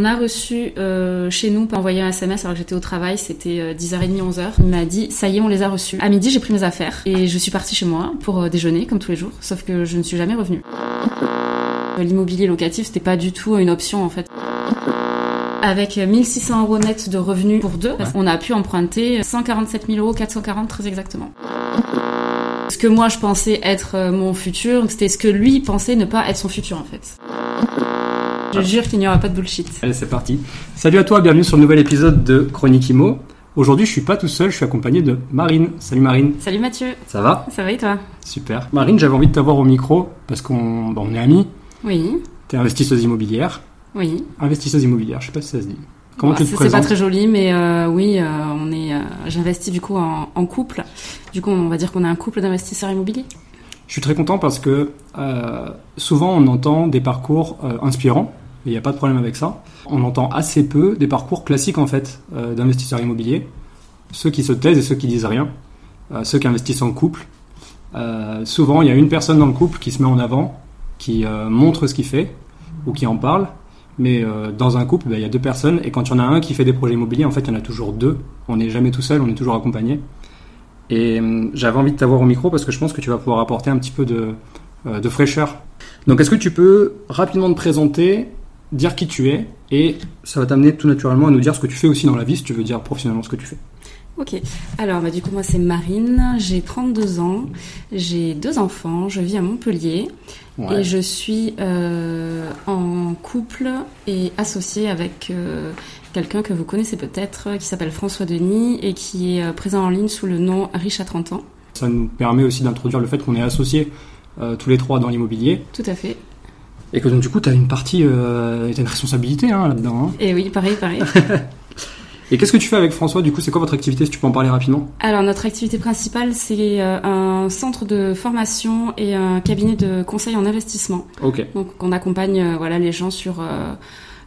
On a reçu euh, chez nous, envoyé un SMS alors que j'étais au travail, c'était 10h30, euh, 11h. Il m'a dit, ça y est, on les a reçus. À midi, j'ai pris mes affaires et je suis partie chez moi pour euh, déjeuner, comme tous les jours, sauf que je ne suis jamais revenue. L'immobilier locatif, c'était pas du tout une option en fait. Avec 1600 euros net de revenus pour deux, on a pu emprunter 147 000 euros, 440 très exactement. Ce que moi je pensais être mon futur, c'était ce que lui pensait ne pas être son futur en fait. Je jure qu'il n'y aura pas de bullshit. Allez, c'est parti. Salut à toi, bienvenue sur le nouvel épisode de Chronique Imo. Aujourd'hui, je suis pas tout seul, je suis accompagné de Marine. Salut Marine. Salut Mathieu. Ça va? Ça va et toi? Super. Marine, j'avais envie de t'avoir au micro parce qu'on bon, on est amis. Oui. Tu es investisseuse immobilière. Oui. Investisseuse immobilière, je sais pas si ça se dit. Comment Bah, tu te c'est- pas très joli, mais euh, oui, euh, on est. euh, J'investis du coup en, en couple. Du coup, on va dire qu'on est un couple d'investisseurs immobiliers. Je suis très content parce que souvent on entend des parcours inspirants, il n'y a pas de problème avec ça. On entend assez peu des parcours classiques en fait euh, d'investisseurs immobiliers, ceux qui se taisent et ceux qui disent rien, euh, ceux qui investissent en couple. Euh, souvent il y a une personne dans le couple qui se met en avant, qui montre ce qu'il fait ou qui en parle. Mais dans un couple, bah, il y a deux personnes, et quand il y en a un qui fait des projets immobiliers, en fait, il y en a toujours deux. On n'est jamais tout seul, on est toujours accompagné. Et j'avais envie de t'avoir au micro parce que je pense que tu vas pouvoir apporter un petit peu de fraîcheur. Donc est-ce que tu peux rapidement te présenter, dire qui tu es, et ça va t'amener tout naturellement à nous dire ce que tu fais aussi dans la vie, si tu veux dire professionnellement ce que tu fais. Ok. Alors, bah, du coup, moi, c'est Marine. J'ai 32 ans. J'ai deux enfants. Je vis à Montpellier. Et je suis euh, en couple et associée avec euh, quelqu'un que vous connaissez peut-être, qui s'appelle François Denis et qui est euh, présent en ligne sous le nom Riche à 30 ans. Ça nous permet aussi d'introduire le fait qu'on est associés euh, tous les trois dans l'immobilier, Tout à fait. Et que donc du coup tu as une partie, euh, une responsabilité hein, là-dedans. hein. Et oui, pareil, pareil. Et qu'est-ce que tu fais avec François Du coup, c'est quoi votre activité Si tu peux en parler rapidement? Alors notre activité principale, c'est euh, un centre de formation et un cabinet de conseil en investissement. Ok. Donc on accompagne euh, voilà les gens sur euh,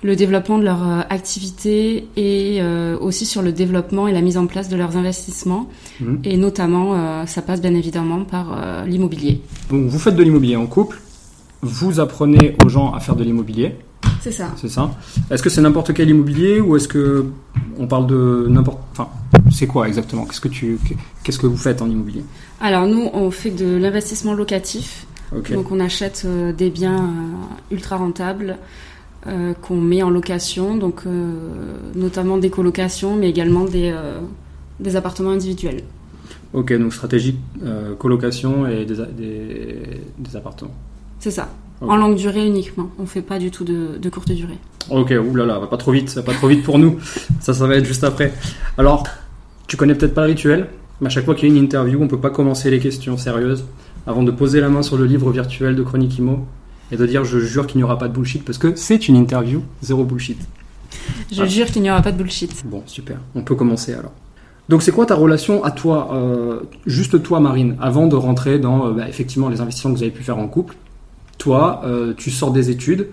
le développement de leur activité et euh, aussi sur le développement et la mise en place de leurs investissements. Mhm. Et notamment, euh, ça passe bien évidemment par l'immobilier. Donc vous faites de l'immobilier en couple, vous apprenez aux gens à faire de l'immobilier, C'est ça. c'est ça Est-ce que c'est n'importe quel immobilier ou est-ce que on parle de n'importe enfin c'est quoi exactement? Qu'est-ce que tu qu'est-ce que vous faites en immobilier? Alors nous, on fait de l'investissement locatif. Donc on achète euh, des biens euh, ultra rentables euh, qu'on met en location, donc notamment des colocations, mais également des, des appartements individuels. OK, donc stratégie colocation et des, des, des appartements. C'est ça. En longue durée uniquement. On fait pas du tout de, de courte durée. OK, oulala, va pas trop vite, ça va pas trop vite pour nous. Ça ça va être juste après. Alors, tu connais peut-être pas le rituel, mais à chaque fois qu'il y a une interview, on peut pas commencer les questions sérieuses avant de poser la main sur le livre virtuel de Chronique Imo et de dire je jure qu'il n'y aura pas de bullshit parce que c'est une interview, zéro bullshit. Je Ah. jure qu'il n'y aura pas de bullshit. Bon, super. On peut commencer alors. Donc, c'est quoi ta relation à toi, euh, juste toi, Marine, avant de rentrer dans euh, bah, effectivement les investissements que vous avez pu faire en couple Toi, euh, tu sors des études.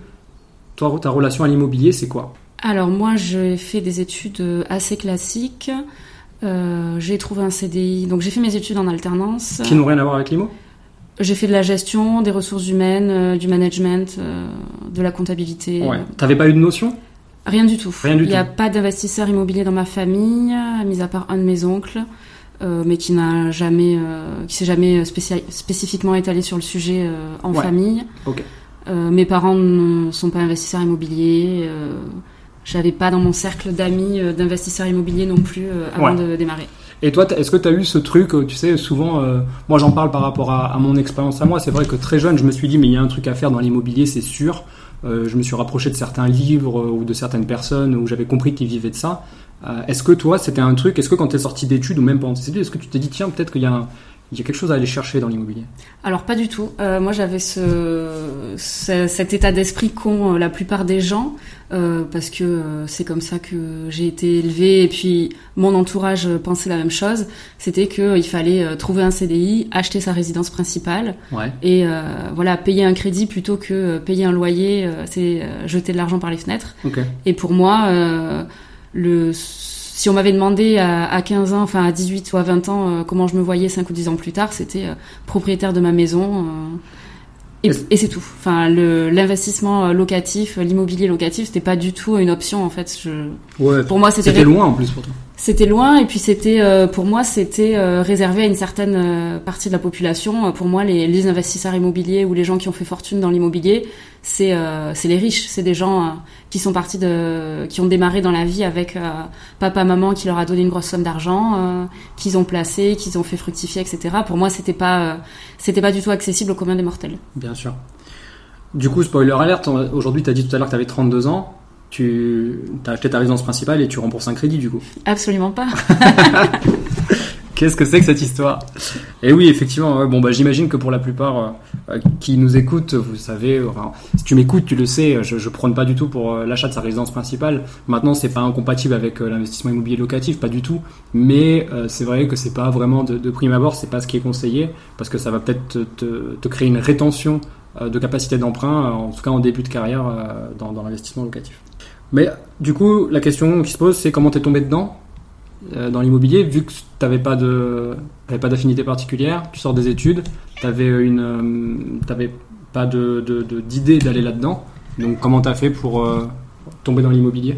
Toi, ta relation à l'immobilier, c'est quoi? Alors moi, j'ai fait des études euh, assez classiques. Euh, j'ai trouvé un CDI. Donc j'ai fait mes études en alternance. Qui n'ont rien à voir avec l'IMO? J'ai fait de la gestion, des ressources humaines, euh, du management, euh, de la comptabilité. Ouais. T'avais pas eu de notion? Rien du tout. Rien du Il n'y a pas d'investisseur immobilier dans ma famille, mis à part un de mes oncles, euh, mais qui n'a jamais, euh, qui s'est jamais spécifiquement étalé sur le sujet euh, en Ouais. famille. Mes parents ne sont pas investisseurs immobiliers. J'avais pas dans mon cercle d'amis d'investisseurs immobiliers non plus avant Ouais. de démarrer. Et toi, est-ce que tu as eu ce truc, tu sais, souvent, euh, moi j'en parle par rapport à, à mon expérience à moi, c'est vrai que très jeune, je me suis dit, mais il y a un truc à faire dans l'immobilier, c'est sûr. Euh, je me suis rapproché de certains livres euh, ou de certaines personnes où j'avais compris qu'ils vivaient de ça. Euh, est-ce que toi, c'était un truc, est-ce que quand tu es sorti d'études ou même pendant tes études, est-ce que tu t'es dit, tiens, peut-être qu'il y, a un- il y a quelque chose à aller chercher dans l'immobilier? Alors pas du tout. Euh, moi j'avais ce, ce- cet état d'esprit qu'ont euh, la plupart des gens euh, parce que euh, c'est comme ça que j'ai été élevée et puis mon entourage pensait la même chose. C'était que euh, il fallait trouver un CDI, acheter sa résidence principale Ouais. et voilà payer un crédit plutôt que payer un loyer. c'est jeter de l'argent par les fenêtres. Et pour moi, le, si on m'avait demandé à, à 15 ans, enfin à 18 ou à 20 ans, euh, comment je me voyais 5 ou 10 ans plus tard, c'était euh, propriétaire de ma maison. euh, et, c'est tout. Enfin, l'investissement locatif, l'immobilier locatif, c'était pas du tout une option en fait. Je, Ouais. pour moi, c'était loin en plus pour toi. c'était loin et puis c'était pour moi c'était réservé à une certaine partie de la population. Pour moi, les, les investisseurs immobiliers ou les gens qui ont fait fortune dans l'immobilier, c'est c'est les riches, c'est des gens qui sont partis de qui ont démarré dans la vie avec euh, papa maman qui leur a donné une grosse somme d'argent, euh, qu'ils ont placé, qu'ils ont fait fructifier, etc. Pour moi, c'était pas euh, c'était pas du tout accessible au commun des mortels. Bien sûr. Du coup, spoiler alert, aujourd'hui, tu as dit tout à l'heure que tu avais 32 ans. Tu as acheté ta résidence principale et tu rembourses un crédit, du coup. Absolument pas. Qu'est-ce que c'est que cette histoire? Et oui, effectivement, bon, bah, j'imagine que pour la plupart euh, euh, qui nous écoutent, vous savez, si tu m'écoutes, tu le sais, je, je prône pas du tout pour euh, l'achat de sa résidence principale. Maintenant, c'est pas incompatible avec l'investissement immobilier locatif, pas du tout. Mais c'est vrai que c'est pas vraiment de, prime abord, c'est pas ce qui est conseillé, parce que ça va peut-être te, créer une rétention de capacité d'emprunt, en tout cas en début de carrière dans, dans l'investissement locatif. Mais du coup, la question qui se pose, c'est comment t'es tombé dedans? Dans l'immobilier, vu que de, t'avais pas d'affinité particulière, tu sors des études, t'avais une, euh, t'avais pas de, de- de- d'idée d'aller là-dedans. Donc comment t'as fait pour euh, tomber dans l'immobilier?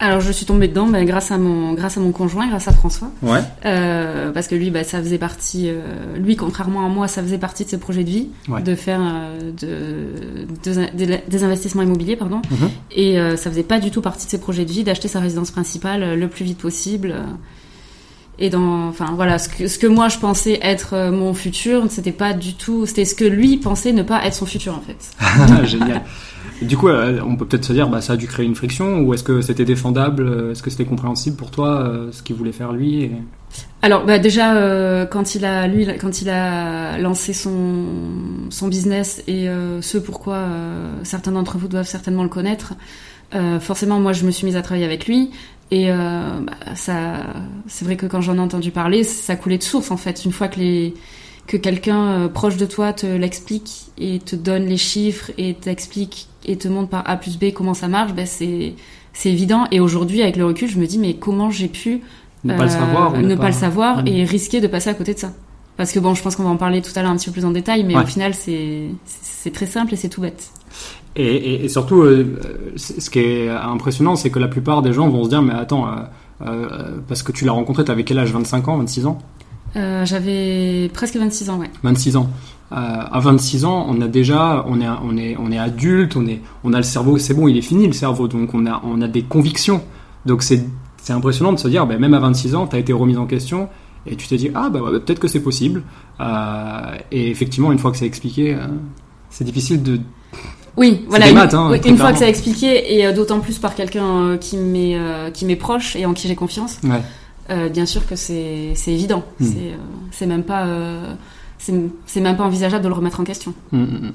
Alors je suis tombée dedans ben, grâce à mon grâce à mon conjoint, grâce à François. Ouais. Euh, parce que lui, bah, ça faisait partie, euh, lui, contrairement à moi, ça faisait partie de ses projets de vie, Ouais. de faire euh, de, de- des- des investissements immobiliers, pardon. Mhm. Et euh, ça faisait pas du tout partie de ses projets de vie d'acheter sa résidence principale euh, le plus vite possible. Et dans, enfin voilà, ce que, ce que moi je pensais être euh, mon futur, c'était pas du tout, c'était ce que lui pensait ne pas être son futur en fait. Génial. Du coup, euh, on peut peut-être se dire, bah, ça a dû créer une friction, ou est-ce que c'était défendable, euh, est-ce que c'était compréhensible pour toi, euh, ce qu'il voulait faire lui Alors bah déjà quand il a lui quand il a lancé son son business et ce pourquoi certains d'entre vous doivent certainement le connaître, forcément moi je me suis mise à travailler avec lui et bah, ça c'est vrai que quand j'en ai entendu parler ça coulait de source en fait. Une fois que les que quelqu'un proche de toi te l'explique et te donne les chiffres et t'explique et te montre par A plus B comment ça marche, ben c'est c'est évident. Et aujourd'hui, avec le recul, je me dis mais comment j'ai pu ne pas le euh, savoir ou ne pas, le savoir et risquer de passer à côté de ça. Parce que bon, je pense qu'on va en parler tout à l'heure un petit peu plus en détail, mais Ouais. au final, c'est c'est très simple et c'est tout bête. Et, et- et surtout, euh, ce qui est impressionnant, c'est que la plupart des gens vont se dire, mais attends, euh, euh, parce que tu l'as rencontré, t'avais quel âge? 25 ans, 26 ans? J'avais presque 26 ans, ouais. 26 ans. Euh, à 26 ans, on a déjà, on est, on est, on est adulte, on est, on a le cerveau, c'est bon, il est fini le cerveau, donc on a, on a des convictions. Donc c'est, c'est impressionnant de se dire, ben, même à 26 ans, tu as été remis en question et tu t'es dit, ah bah ouais, peut-être que c'est possible. Euh, et effectivement, une fois que c'est expliqué, euh, c'est difficile de. Oui, voilà. des une, maths, hein, oui, une fois que c'est expliqué, et d'autant plus par quelqu'un qui m'est qui m'est proche et en qui j'ai confiance, Ouais. euh, bien sûr que c'est c'est évident. Mm. C'est c'est même pas c'est même pas envisageable de le remettre en question. Mm, mm, mm.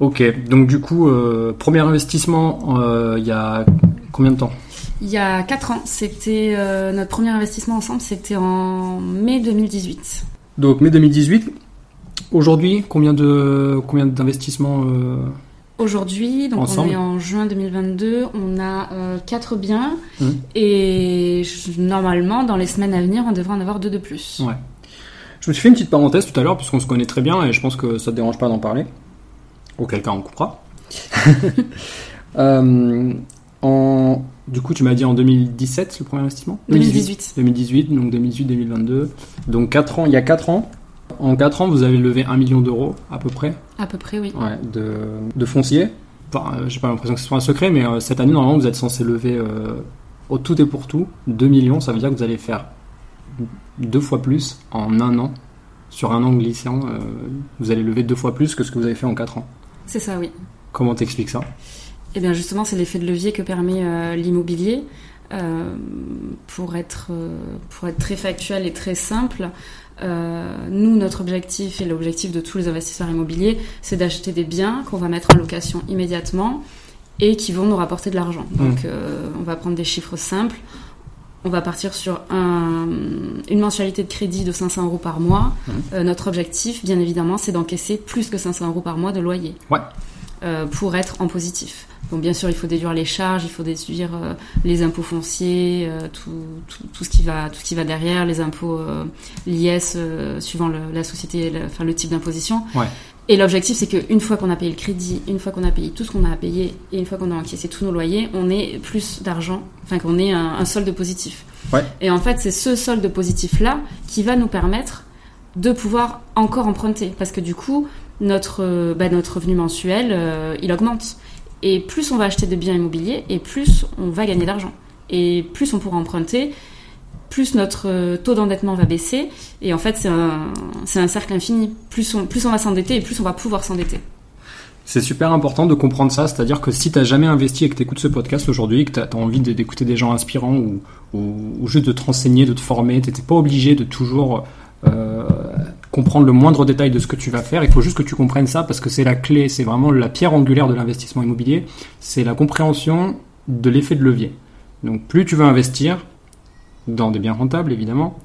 Ok, donc du coup, euh, premier investissement, euh, il y a combien de temps? Il y a 4 ans, c'était euh, notre premier investissement ensemble, c'était en mai 2018. Donc mai 2018. Aujourd'hui, combien de combien d'investissements Aujourd'hui, donc Ensemble. on est en juin 2022, on a 4 biens et normalement dans les semaines à venir on devrait en avoir deux de plus. Ouais. Je me suis fait une petite parenthèse tout à l'heure, puisqu'on se connaît très bien, et je pense que ça te dérange pas d'en parler. Auquel cas, on coupera. Euh, en... Du coup, tu m'as dit en 2017, le premier investissement? 2018. 2018, donc 2018-2022. Donc 4 ans, il y a 4 ans. En 4 ans, vous avez levé 1 million d'euros, à peu près, À peu près, oui. ouais, de, de foncier. Enfin, euh, j'ai pas l'impression que ce soit un secret, mais euh, cette année, normalement, vous êtes censé lever euh, au tout et pour tout 2 millions. Ça veut dire que vous allez faire deux fois plus en un an. Sur un an glissant, euh, vous allez lever deux fois plus que ce que vous avez fait en 4 ans. C'est ça, oui. Comment t'expliques ça? Et bien justement, c'est l'effet de levier que permet euh, l'immobilier. Euh, pour, être, pour être très factuel et très simple, euh, nous, notre objectif et l'objectif de tous les investisseurs immobiliers, c'est d'acheter des biens qu'on va mettre en location immédiatement et qui vont nous rapporter de l'argent. Donc, euh, on va prendre des chiffres simples. On va partir sur un- une mensualité de crédit de 500 euros par mois. Euh, notre objectif, bien évidemment, c'est d'encaisser plus que 500 euros par mois de loyer Ouais. euh, pour être en positif. Donc bien sûr, il faut déduire les charges, il faut déduire euh, les impôts fonciers, euh, tout, tout, tout ce qui va, tout ce qui va derrière, les impôts euh, l'IS euh, suivant le- la société, le, enfin le type d'imposition. Ouais. Et l'objectif, c'est qu'une fois qu'on a payé le crédit, une fois qu'on a payé tout ce qu'on a à payer, et une fois qu'on a encaissé tous nos loyers, on ait plus d'argent, enfin qu'on ait un, un solde positif. Ouais. Et en fait, c'est ce solde positif-là qui va nous permettre de pouvoir encore emprunter. Parce que du coup, notre, euh, bah, notre revenu mensuel, euh, il augmente. Et plus on va acheter de biens immobiliers, et plus on va gagner d'argent. Et plus on pourra emprunter, plus notre euh, taux d'endettement va baisser. Et en fait, c'est un, un cercle infini. Plus on, plus on va s'endetter, et plus on va pouvoir s'endetter. C'est super important de comprendre ça, c'est-à-dire que si t'as jamais investi et que t'écoutes ce podcast aujourd'hui, que t'as as envie d'écouter des gens inspirants ou, ou, ou juste de te renseigner, de te former, t'étais pas obligé de toujours euh, comprendre le moindre détail de ce que tu vas faire. Il faut juste que tu comprennes ça parce que c'est la clé, c'est vraiment la pierre angulaire de l'investissement immobilier. C'est la compréhension de l'effet de levier. Donc plus tu vas investir dans des biens rentables évidemment,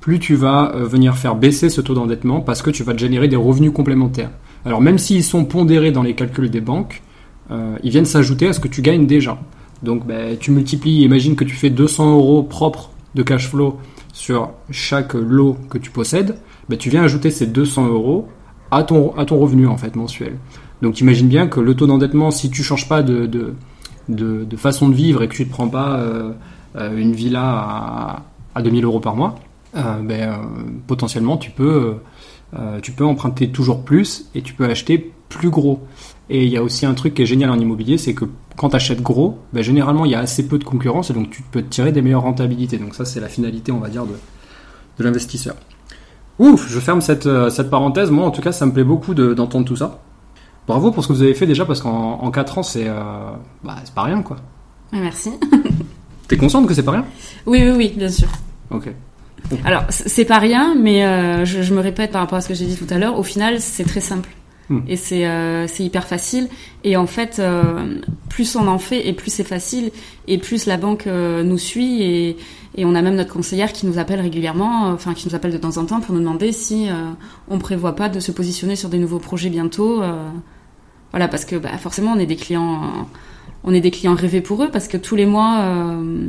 plus tu vas euh, venir faire baisser ce taux d'endettement parce que tu vas te générer des revenus complémentaires. Alors même s'ils sont pondérés dans les calculs des banques, euh, ils viennent s'ajouter à ce que tu gagnes déjà. Donc ben, tu multiplies, imagine que tu fais 200 euros propres de cash flow sur chaque lot que tu possèdes, ben, tu viens ajouter ces 200 euros à ton, revenu en fait mensuel. Donc imagine bien que le taux d'endettement, si tu changes pas de, façon de vivre et que tu ne prends pas euh, une villa à, à 2000 euros par mois, euh, ben, euh, potentiellement tu peux, euh, tu peux emprunter toujours plus et tu peux acheter plus gros. Et il y a aussi un truc qui est génial en immobilier, c'est que quand tu achètes gros, ben, généralement il y a assez peu de concurrence et donc tu peux tirer des meilleures rentabilités. Donc ça c'est la finalité on va dire de, l'investisseur. Ouf, je ferme cette, euh, parenthèse. Moi en tout cas ça me plaît beaucoup de- d'entendre tout ça. Bravo pour ce que vous avez fait déjà parce qu'en en 4 ans c'est euh, bah, c'est pas rien quoi. Merci. T'es consciente que c'est pas rien Oui, oui, oui, bien sûr. Ok. Alors, c'est pas rien, mais euh, je, je me répète par rapport à ce que j'ai dit tout à l'heure. Au final, c'est très simple. Hmm. Et c'est euh, c'est hyper facile. Et en fait, euh, plus on en fait et plus c'est facile. Et plus la banque nous suit. Et, et on a même notre conseillère qui nous appelle régulièrement, enfin qui nous appelle de temps en temps pour nous demander si on prévoit pas de se positionner sur des nouveaux projets bientôt. voilà, parce que bah, forcément, on est des clients. On est des clients rêvés pour eux parce que tous les mois, euh,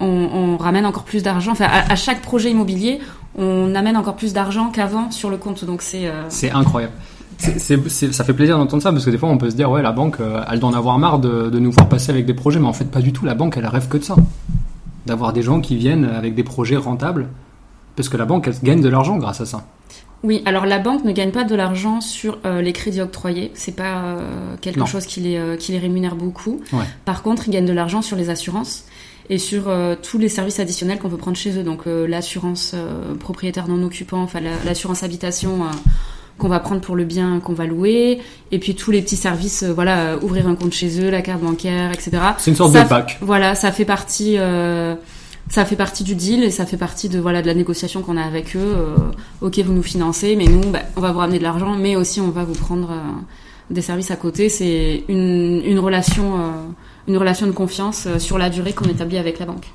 on, ramène encore plus d'argent. Enfin, à, chaque projet immobilier, on amène encore plus d'argent qu'avant sur le compte. Donc c'est euh, C'est incroyable. Ça fait plaisir d'entendre ça parce que des fois on peut se dire ouais la banque euh, elle doit en avoir marre de, de nous voir passer avec des projets mais en fait pas du tout la banque elle rêve que de ça d'avoir des gens qui viennent avec des projets rentables parce que la banque elle gagne de l'argent grâce à ça Oui, alors la banque ne gagne pas de l'argent sur euh, les crédits octroyés. C'est pas euh, quelque Non. chose qui les, euh, qui les rémunère beaucoup. Ouais. Par contre, ils gagnent de l'argent sur les assurances et sur euh, tous les services additionnels qu'on peut prendre chez eux. Donc euh, l'assurance euh, propriétaire non occupant, enfin la- l'assurance habitation. euh, qu'on va prendre pour le bien qu'on va louer, et puis tous les petits services, euh, voilà, euh, ouvrir un compte chez eux, la carte bancaire, etc. c'est une sorte Ça de pack Voilà, ça fait partie, euh, ça fait partie du deal et ça fait partie de voilà de la négociation qu'on a avec eux. Euh, ok, vous nous financez, mais nous, bah, on va vous ramener de l'argent, mais aussi on va vous prendre euh, des services à côté. C'est une, une relation, euh, une relation de confiance sur la durée qu'on établit avec la banque.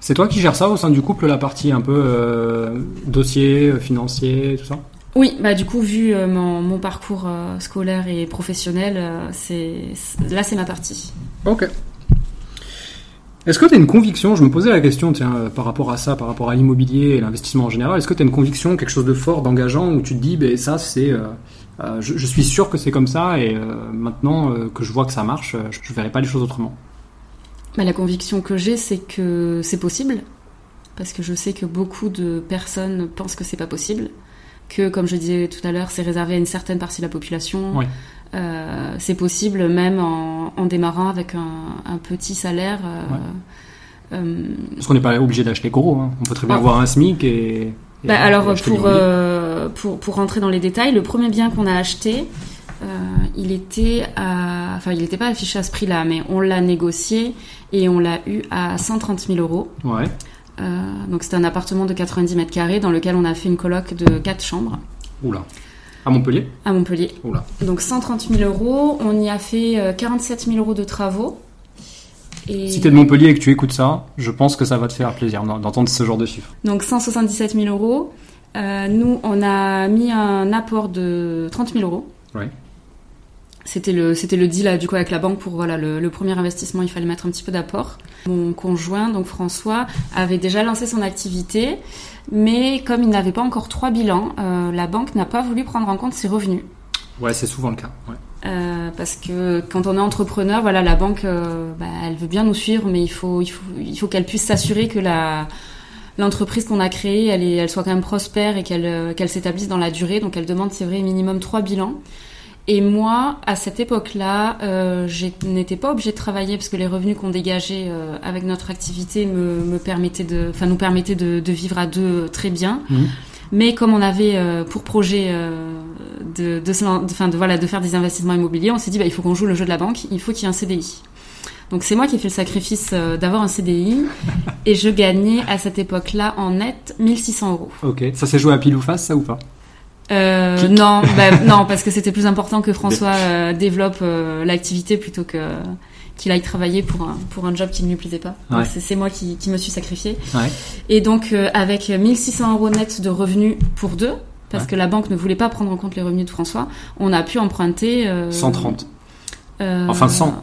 c'est toi qui gères ça au sein du couple la partie un peu dossier financier tout ça? Oui, bah du coup, vu mon, mon parcours scolaire et professionnel, c'est- là c'est ma partie. ok est-ce que tu as une conviction, je me posais la question tiens, euh, par rapport à ça, par rapport à l'immobilier et l'investissement en général, est-ce que tu as une conviction, quelque chose de fort, d'engageant, où tu te dis, ben, ça c'est, euh, euh, je, je suis sûr que c'est comme ça, et euh, maintenant que je vois que ça marche, je ne verrai pas les choses autrement? Bah, la conviction que j'ai, c'est que c'est possible, parce que je sais que beaucoup de personnes pensent que c'est pas possible, que comme je disais tout à l'heure, c'est réservé à une certaine partie de la population. Euh, c'est possible même en, en démarrant avec un, un petit salaire. euh, euh, Parce qu'on n'est pas obligé d'acheter gros, hein. on peut très bien Ah. avoir un SMIC et. et- bah, alors pour, pour pour rentrer dans les détails, le premier bien qu'on a acheté, il était à, enfin, il n'était pas affiché à ce prix-là, mais on l'a négocié et on l'a eu à 130 000 euros. Ouais. Donc c'était un appartement de 90 mètres carrés dans lequel on a fait une coloc de 4 chambres Oula. À Montpellier à Montpellier. Oula. Donc 130 000 euros, on y a fait euh, 47 000 euros de travaux. Et Si t'es de Montpellier et que tu écoutes ça, je pense que ça va te faire plaisir d'en- d'entendre ce genre de chiffres. donc 177 000 euros. Euh, nous, on a mis un apport de 30 000 euros. Ouais. C'était le, c'était le deal là, du coup avec la banque pour voilà le, le premier investissement, il fallait mettre un petit peu d'apport. Mon conjoint, donc François, avait déjà lancé son activité, mais comme il n'avait pas encore trois bilans, euh, la banque n'a pas voulu prendre en compte ses revenus. Ouais, c'est souvent le cas. Ouais. Euh, parce que quand on est entrepreneur, voilà, la banque, euh, bah, elle veut bien nous suivre, mais il faut, il faut, il faut qu'elle puisse s'assurer que la l'entreprise qu'on a créée, elle, est, elle soit quand même prospère et qu'elle euh, qu'elle s'établisse dans la durée. Donc elle demande, c'est vrai, minimum trois bilans. Et moi, à cette époque-là, euh, je n'étais pas obligée de travailler parce que les revenus qu'on dégageait euh, avec notre activité me, me permettaient de, enfin, nous permettaient de, de vivre à deux très bien. Mhm. Mais comme on avait euh, pour projet euh, de, enfin, de, voilà, de faire des investissements immobiliers, on s'est dit bah, il faut qu'on joue le jeu de la banque, il faut qu'il y ait un CDI. Donc c'est moi qui ai fait le sacrifice euh, d'avoir un CDI et je gagnais à cette époque-là en net 1600 euros. Ok. Ça s'est joué à pile ou face, ça ou pas? Euh, non, bah, non, parce que c'était plus important que François euh, développe euh, l'activité plutôt que qu'il aille travailler pour un, pour un job qui ne lui plaisait pas. Ouais. C'est moi qui, qui me suis sacrifiée. Ouais. Et donc, euh, avec 1600 euros net de revenus pour deux, parce Ouais. que la banque ne voulait pas prendre en compte les revenus de François, on a pu emprunter... euh, 130. euh, Enfin, 100,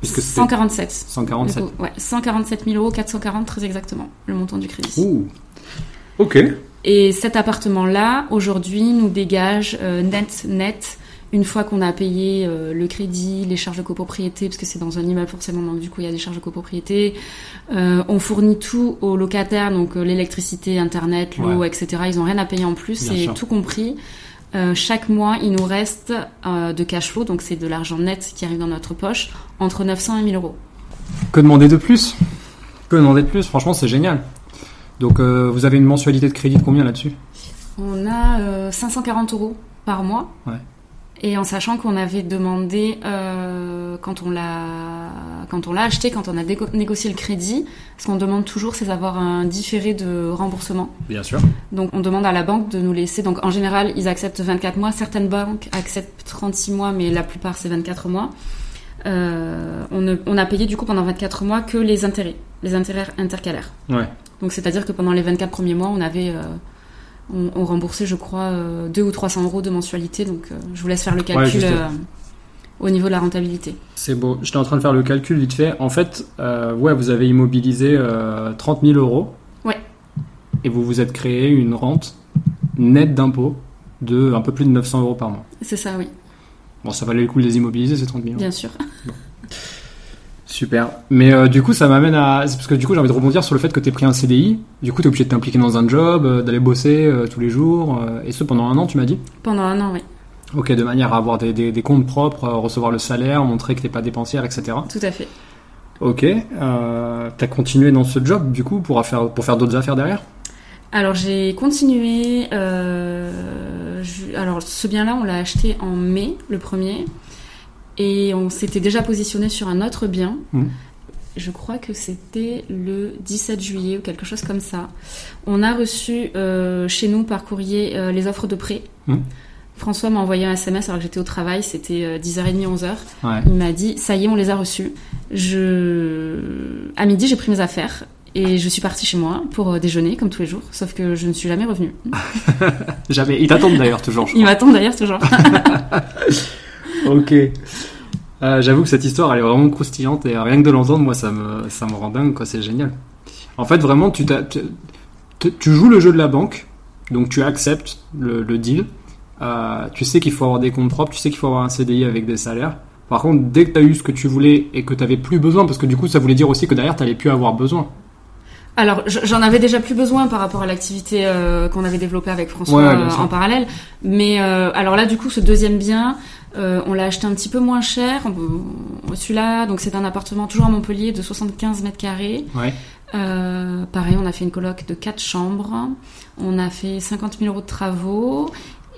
Puisque c'était 147. 147. Du coup, ouais, 147 000 euros, 440 très exactement, le montant du crédit. Ouh. Ok. Et cet appartement-là, aujourd'hui, nous dégage euh, net, net, une fois qu'on a payé euh, le crédit, les charges de copropriété, parce que c'est dans un immeuble forcément, donc du coup il y a des charges de copropriété. Euh, on fournit tout aux locataires, donc l'électricité, internet, l'eau, Ouais. etc. Ils ont rien à payer en plus, sûr. tout compris. Euh, chaque mois, il nous reste euh, de cash flow, donc c'est de l'argent net qui arrive dans notre poche, entre 900 et 1000 euros. Que demander de plus? Que demander de plus? Franchement, c'est génial. Donc, euh, vous avez une mensualité de crédit de combien là-dessus? On a euh, 540 euros par mois. Ouais. Et en sachant qu'on avait demandé euh, quand on l'a quand on l'a acheté, quand on a déco- négocié le crédit, ce qu'on demande toujours, c'est d'avoir un différé de remboursement. Bien sûr. Donc on demande à la banque de nous laisser. Donc en général, ils acceptent 24 mois. Certaines banques acceptent 36 mois, mais la plupart c'est 24 mois. Euh, on, ne- on a payé du coup pendant 24 mois que les intérêts, les intérêts intercalaires. Ouais. Donc c'est-à-dire que pendant les 24 premiers mois, on avait, euh, on, on remboursait, je crois, euh, 2 ou 300 euros de mensualité. Donc euh, je vous laisse faire le calcul euh, au niveau de la rentabilité. C'est beau. J'étais en train de faire le calcul vite fait. En fait, euh, ouais, vous avez immobilisé euh, 30 000 euros. Ouais. Et vous vous êtes créé une rente nette d'impôts de un peu plus de 900 euros par mois. C'est ça, oui, Bon, ça valait le coup de les immobiliser, ces 30 000 euros. bien sûr. Super. Mais euh, du coup, ça m'amène à. Parce que du coup, j'ai envie de rebondir sur le fait que tu pris un CDI. Du coup, tu es obligé de t'impliquer dans un job, euh, d'aller bosser euh, tous les jours. et ce, pendant un an, tu m'as dit? Pendant un an, oui, Ok, de manière à avoir des, des- des comptes propres, recevoir le salaire, montrer que t'es pas dépensière, etc. tout à fait. Ok. Euh, tu as continué dans ce job, du coup, pour faire, pour faire d'autres affaires derrière? Alors j'ai continué. je- alors ce bien-là, on l'a acheté en mai, le premier, et on s'était déjà positionné sur un autre bien. Mhm. Je crois que c'était le 17 juillet ou quelque chose comme ça. On a reçu euh, chez nous par courrier euh, les offres de prêt. Mhm. François m'a envoyé un SMS alors que j'étais au travail, c'était euh, 10h30, 11h. Ouais. Il m'a dit ça y est, on les a reçus. Je à midi, j'ai pris mes affaires et je suis partie chez moi pour euh, déjeuner comme tous les jours, sauf que je ne suis jamais revenue. Jamais. Ils t'attendent d'ailleurs, toujours. je Ils m'attendent d'ailleurs toujours. Ok. Euh, J'avoue que cette histoire, elle est vraiment croustillante et rien que de l'entendre, moi, ça me, ça me rend dingue, quoi. C'est génial. En fait, vraiment, tu, tu, joues le jeu de la banque, donc tu acceptes le, le deal. Euh, tu sais qu'il faut avoir des comptes propres, tu sais qu'il faut avoir un CDI avec des salaires. Par contre, dès que tu as eu ce que tu voulais et que tu n'avais plus besoin, parce que du coup, ça voulait dire aussi que derrière, tu n'allais plus avoir besoin. Alors je- j'en avais déjà plus besoin par rapport à l'activité euh, qu'on avait développée avec François Ouais, euh, en parallèle. Mais euh, alors là, du coup, ce deuxième bien, euh, on l'a acheté un petit peu moins cher. Celui-là, donc c'est un appartement toujours à Montpellier de 75 mètres carrés. Ouais. Euh, pareil, on a fait une coloc de quatre chambres. On a fait 50 000 euros de travaux.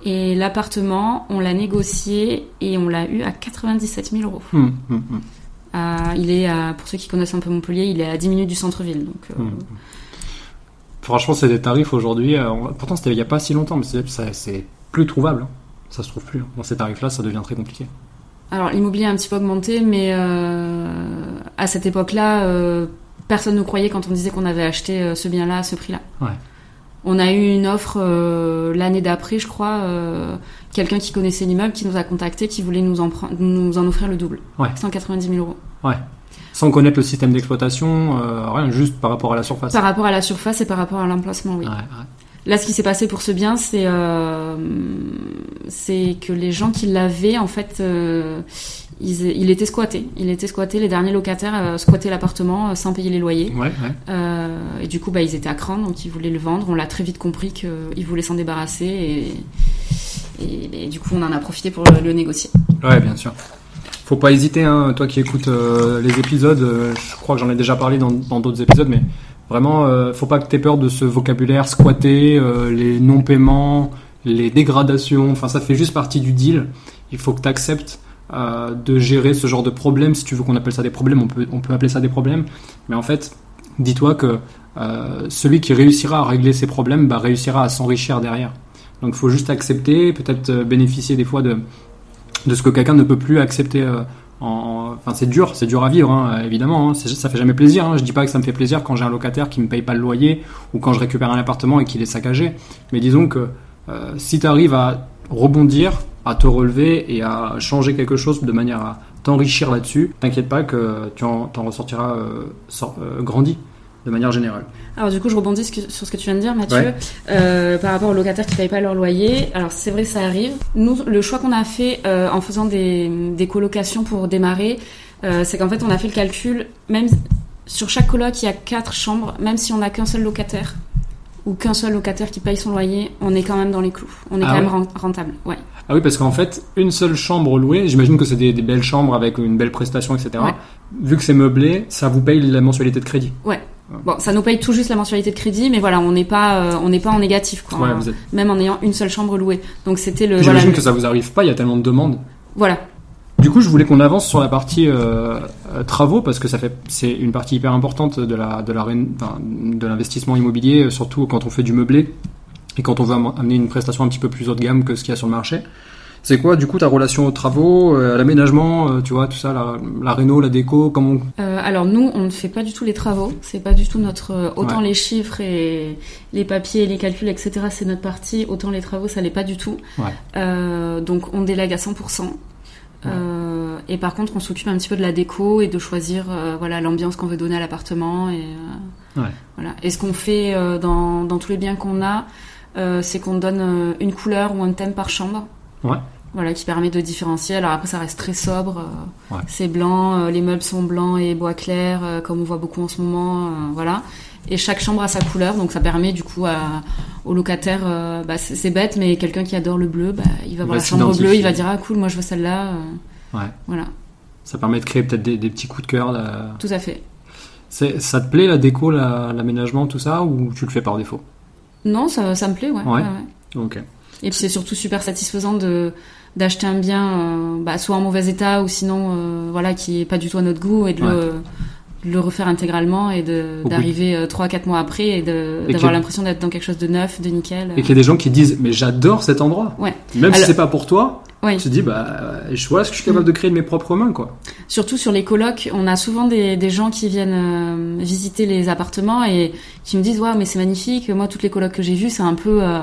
Et l'appartement, on l'a négocié et on l'a eu à 97 000 euros. Hum, hum, hum. À- il est, à, pour ceux qui connaissent un peu Montpellier, il est à 10 minutes du centre-ville. Donc, euh. Franchement, c'est des tarifs aujourd'hui. euh, pourtant, c'était il n'y a pas si longtemps, mais c'est plus trouvable. hein. Ça se trouve plus. hein. Dans ces tarifs-là, ça devient très compliqué. Alors l'immobilier a un petit peu augmenté, mais euh, à cette époque-là, euh, personne ne croyait quand on disait qu'on avait acheté euh, ce bien-là à ce prix-là. Ouais. On a eu une offre euh, l'année d'après, je crois, quelqu'un qui connaissait l'immeuble qui nous a contacté, qui voulait nous en, pre- nous en offrir le double, Ouais. 190 000 euros. Sans connaître le système d'exploitation, rien, juste par rapport à la surface. Par rapport à la surface et par rapport à l'emplacement, oui. Ouais, ouais. Là, ce qui s'est passé pour ce bien, c'est euh, c'est que les gens qui l'avaient, en fait, euh, ils- il était squatté. Il était squatté. Les derniers locataires euh, squattaient l'appartement euh, sans payer les loyers. Ouais, ouais. Euh, et du coup, bah, ils étaient à cran, donc ils voulaient le vendre. On l'a très vite compris qu'ils voulaient s'en débarrasser. Et, et, et du coup, on en a profité pour le, le négocier. Ouais, bien sûr. Faut pas hésiter, hein, toi qui écoutes les épisodes, je crois que j'en ai déjà parlé dans d'autres épisodes, mais vraiment, euh, faut pas que t'aies peur de ce vocabulaire squatté, euh, les non-paiements, les dégradations, enfin ça fait juste partie du deal. Il faut que tu acceptes de gérer ce genre de problème, si tu veux qu'on appelle ça des problèmes, on peut, on peut appeler ça des problèmes, mais en fait, dis-toi que euh, celui qui réussira à régler ses problèmes bah, réussira à s'enrichir derrière. Donc il faut juste accepter, peut-être euh, bénéficier des fois de, de ce que quelqu'un ne peut plus accepter. En... Enfin, c'est dur, c'est dur à vivre, hein, évidemment. Hein, ça fait jamais plaisir. Hein. Je dis pas que ça me fait plaisir quand j'ai un locataire qui me paye pas le loyer ou quand je récupère un appartement et qu'il est saccagé. Mais disons que euh, si tu arrives à rebondir, à te relever et à changer quelque chose de manière à t'enrichir là-dessus, t'inquiète pas que tu en, ressortiras euh, euh, grandi de manière générale. Alors du coup, je rebondis sur ce que tu viens de dire, Mathieu, Ouais. euh, par rapport aux locataires qui payent pas leur loyer. Alors c'est vrai, ça arrive. Nous, le choix qu'on a fait euh, en faisant des, des colocations pour démarrer, euh, c'est qu'en fait, on a fait le calcul, même sur chaque coloc, il y a quatre chambres, même si on n'a qu'un seul locataire ou qu'un seul locataire qui paye son loyer, on est quand même dans les clous. On est Ah quand ouais même ren- rentable. Ouais. Ah oui, parce qu'en fait, une seule chambre louée, j'imagine que c'est des, des belles chambres avec une belle prestation, etc. Ouais. Vu que c'est meublé, ça vous paye la mensualité de crédit. Bon, ça nous paye tout juste la mensualité de crédit, mais voilà, on n'est pas, euh, on n'est pas en négatif, quoi. Ouais, hein, vous êtes... Même en ayant une seule chambre louée. Donc c'était le. J'imagine voilà, que ça vous arrive pas, il y a tellement de demandes. Voilà. Du coup, je voulais qu'on avance sur la partie euh, euh, travaux parce que ça fait c'est une partie hyper importante de la de la de l'investissement immobilier, surtout quand on fait du meublé et quand on veut am- amener une prestation un petit peu plus haut de gamme que ce qu'il y a sur le marché. C'est quoi, du coup, ta relation aux travaux, euh, à l'aménagement, euh, tu vois, tout ça, la, la réno, la déco, comment on... Euh, alors nous, on ne fait pas du tout les travaux. C'est pas du tout notre. autant Ouais. les chiffres et les papiers, les calculs, etc. C'est notre partie. Autant les travaux, ça l'est pas du tout. Ouais. Euh, donc on délègue à 100%. Euh, et par contre, on s'occupe un petit peu de la déco et de choisir euh, voilà l'ambiance qu'on veut donner à l'appartement et euh, Ouais. voilà. Et ce qu'on fait dans, dans tous les biens qu'on a, c'est qu'on donne une couleur ou un thème par chambre. Ouais. Voilà, qui permet de différencier. Alors après, ça reste très sobre. euh, Ouais. C'est blanc, euh, les meubles sont blancs et bois clair, euh, comme on voit beaucoup en ce moment. voilà. Et chaque chambre a sa couleur, donc ça permet du coup à, au locataire, bah, c'est bête, mais quelqu'un qui adore le bleu, bah, il va voir la chambre bleue, il va dire ah cool, moi je veux celle-là. Ouais. Voilà, Ça permet de créer peut-être des, des petits coups de cœur. là. tout à fait. C'est- Ça te plaît la déco, la- l'aménagement, tout ça, ou tu le fais par défaut? Non, ça, ça me plaît, ouais. Ouais. ouais, ouais. Ok. Et puis c'est surtout super satisfaisant de d'acheter un bien, euh, bah, soit en mauvais état ou sinon euh, voilà qui est pas du tout à notre goût et de, le, de le refaire intégralement et d'arriver euh, trois quatre mois après et d'avoir l'impression d'être dans quelque chose de neuf, de nickel. Et qu'il y a des gens qui disent mais j'adore cet endroit. Ouais. Même si Alors- c'est pas pour toi, tu te dis bah euh, je vois ce que je suis capable de créer de mes propres mains quoi. Surtout sur les colocs, on a souvent des, des gens qui viennent euh, visiter les appartements et qui me disent waouh mais c'est magnifique. Moi toutes les colocs que j'ai vues c'est un peu euh,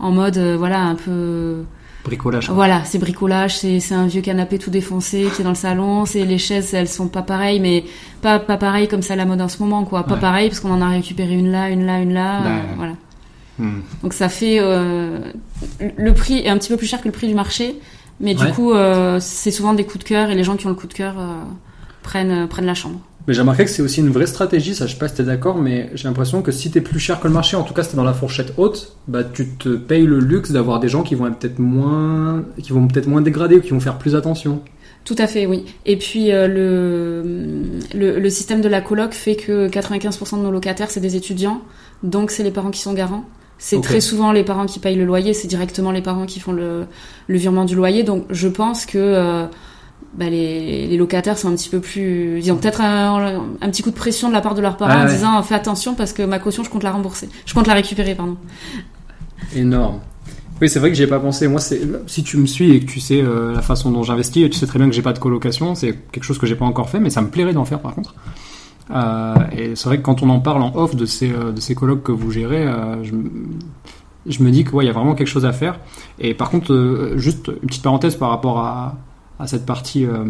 en mode euh, voilà un peu Bricolage. quoi. Voilà, c'est bricolage, c'est c'est un vieux canapé tout défoncé qui est dans le salon, c'est les chaises, elles sont pas pareilles, mais pas pas pareilles comme ça à la mode en ce moment, quoi. Pas Ouais. pareil parce qu'on en a récupéré une là, une là, une là, euh, voilà. Hmm. Donc ça fait euh, le prix est un petit peu plus cher que le prix du marché, mais du coup euh, c'est souvent des coups de cœur et les gens qui ont le coup de cœur prennent prennent la chambre. Mais j'ai remarqué que c'est aussi une vraie stratégie, ça je sais pas si t'es d'accord, mais j'ai l'impression que si t'es plus cher que le marché, en tout cas si t'es dans la fourchette haute, bah tu te payes le luxe d'avoir des gens qui vont être peut-être moins, qui vont peut-être moins dégrader ou qui vont faire plus attention. Tout à fait, oui. Et puis euh, le, le le système de la coloc fait que 95% de nos locataires c'est des étudiants, donc c'est les parents qui sont garants. C'est très souvent les parents qui payent le loyer, c'est directement les parents qui font le, le virement du loyer. Donc je pense que euh, bah, les, les locataires sont un petit peu plus... Ils ont peut-être un, un petit coup de pression de la part de leurs parents Ah en ouais. disant fais attention parce que ma caution je compte la rembourser. Je compte la récupérer, pardon. Énorme. Oui, c'est vrai que j'y ai pas pensé. Moi, c'est si tu me suis et que tu sais euh, la façon dont j'investis, tu sais très bien que j'ai pas de colocation. C'est quelque chose que j'ai pas encore fait, mais ça me plairait d'en faire par contre. Euh, et c'est vrai que quand on en parle en off de ces euh, de ces colocs que vous gérez, euh, je, me- je me dis que ouais, il y a vraiment quelque chose à faire. Et par contre, juste une petite parenthèse par rapport à à cette partie euh,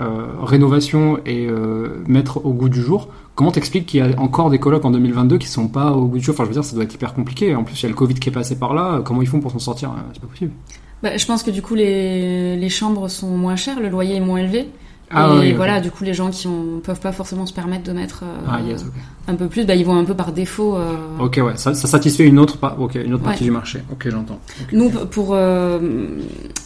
euh, rénovation et euh, mettre au goût du jour. Comment t'expliques qu'il y a encore des colocs en 2022 qui sont pas au goût du jour? Enfin, je veux dire, ça doit être hyper compliqué. En plus, il y a le Covid qui est passé par là. Comment ils font pour s'en sortir? C'est pas possible. Bah, je pense que du coup les, les chambres sont moins chères, le loyer est moins élevé. Ah et oui, voilà, du coup les gens qui ont, peuvent pas forcément se permettre de mettre euh, Ah yes, un peu plus, bah, ils vont un peu par défaut. euh, Ok, ouais, ça, ça satisfait une autre, pa- une autre partie Ouais. du marché. Ok, j'entends. Nous, pour euh,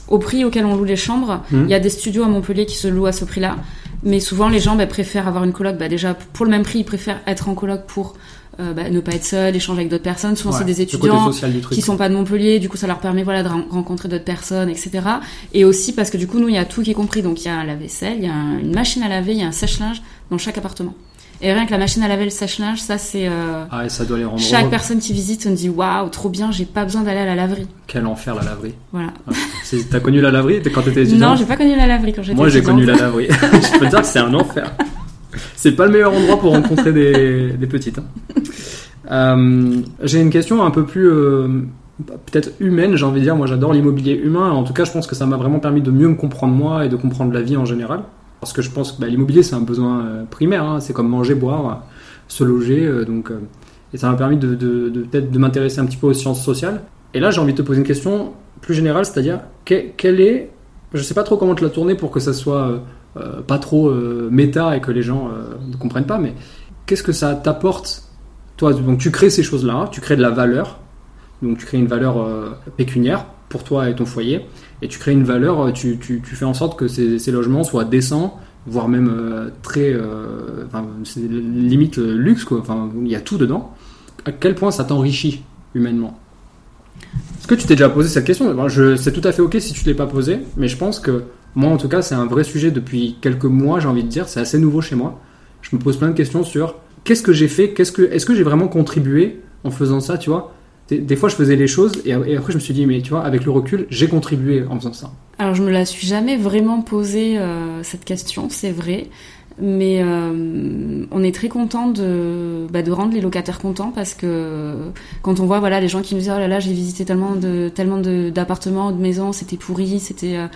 au prix auquel on loue les chambres, il Mhm. y a des studios à Montpellier qui se louent à ce prix-là. Mais souvent, les gens bah, préfèrent avoir une coloc. Bah, déjà, pour le même prix, ils préfèrent être en coloc pour euh, bah, ne pas être seul, échanger avec d'autres personnes. Souvent, c'est des étudiants qui sont pas de Montpellier. Du coup, ça leur permet voilà de ren- rencontrer d'autres personnes, etc. Et aussi parce que du coup, nous, il y a tout qui est compris. Donc, il y a la vaisselle, il y a un- une machine à laver, il y a un sèche-linge dans chaque appartement. Et rien que la machine à laver, le sèche-linge, ça, c'est euh, Ah, et ça doit les rendre chaque heureux. personne qui visite on dit waouh, trop bien, j'ai pas besoin d'aller à la laverie. Quel enfer la laverie. Voilà. Ah, T'as connu la laverie quand t'étais étudiant? Non, j'ai pas connu la laverie quand j'étais Moi, j'ai connu la laverie. je peux te dire que c'est un enfer. C'est pas le meilleur endroit pour rencontrer des, petites. hein. Euh, j'ai une question un peu plus euh, peut-être humaine, j'ai envie de dire. Moi, j'adore l'immobilier humain. En tout cas, je pense que ça m'a vraiment permis de mieux me comprendre moi et de comprendre la vie en général. Parce que je pense que bah, l'immobilier, c'est un besoin euh, primaire. hein. C'est comme manger, boire, se loger. donc, et ça m'a permis de, peut-être de m'intéresser un petit peu aux sciences sociales. Et là, j'ai envie de te poser une question plus générale, c'est-à-dire que- quelle est, je sais pas trop comment te la tourner pour que ça soit pas trop euh, méta et que les gens euh, ne comprennent pas, mais qu'est-ce que ça t'apporte toi? Donc tu crées ces choses-là, tu crées de la valeur, donc tu crées une valeur euh, pécuniaire pour toi et ton foyer, et tu crées une valeur, euh, tu, tu, tu fais en sorte que ces, logements soient décents, voire même euh, très, euh, limite euh, luxe. Enfin, il y a tout dedans. À quel point ça t'enrichit humainement? Est-ce que tu t'es déjà posé cette question? Je, C'est tout à fait ok si tu ne l'es pas posé, mais je pense que moi en tout cas c'est un vrai sujet depuis quelques mois, j'ai envie de dire, c'est assez nouveau chez moi. Je me pose plein de questions sur qu'est-ce que j'ai fait, qu'est-ce que, est-ce que j'ai vraiment contribué en faisant ça, tu vois des, fois je faisais les choses et, après je me suis dit mais tu vois avec le recul j'ai contribué en faisant ça. Alors je me la suis jamais vraiment posé euh, cette question, c'est vrai, mais euh, on est très content de, bah, de rendre les locataires contents parce que quand on voit voilà les gens qui nous disent oh là là j'ai visité tellement de tellement de- d'appartements ou de maisons, c'était pourri, c'était euh,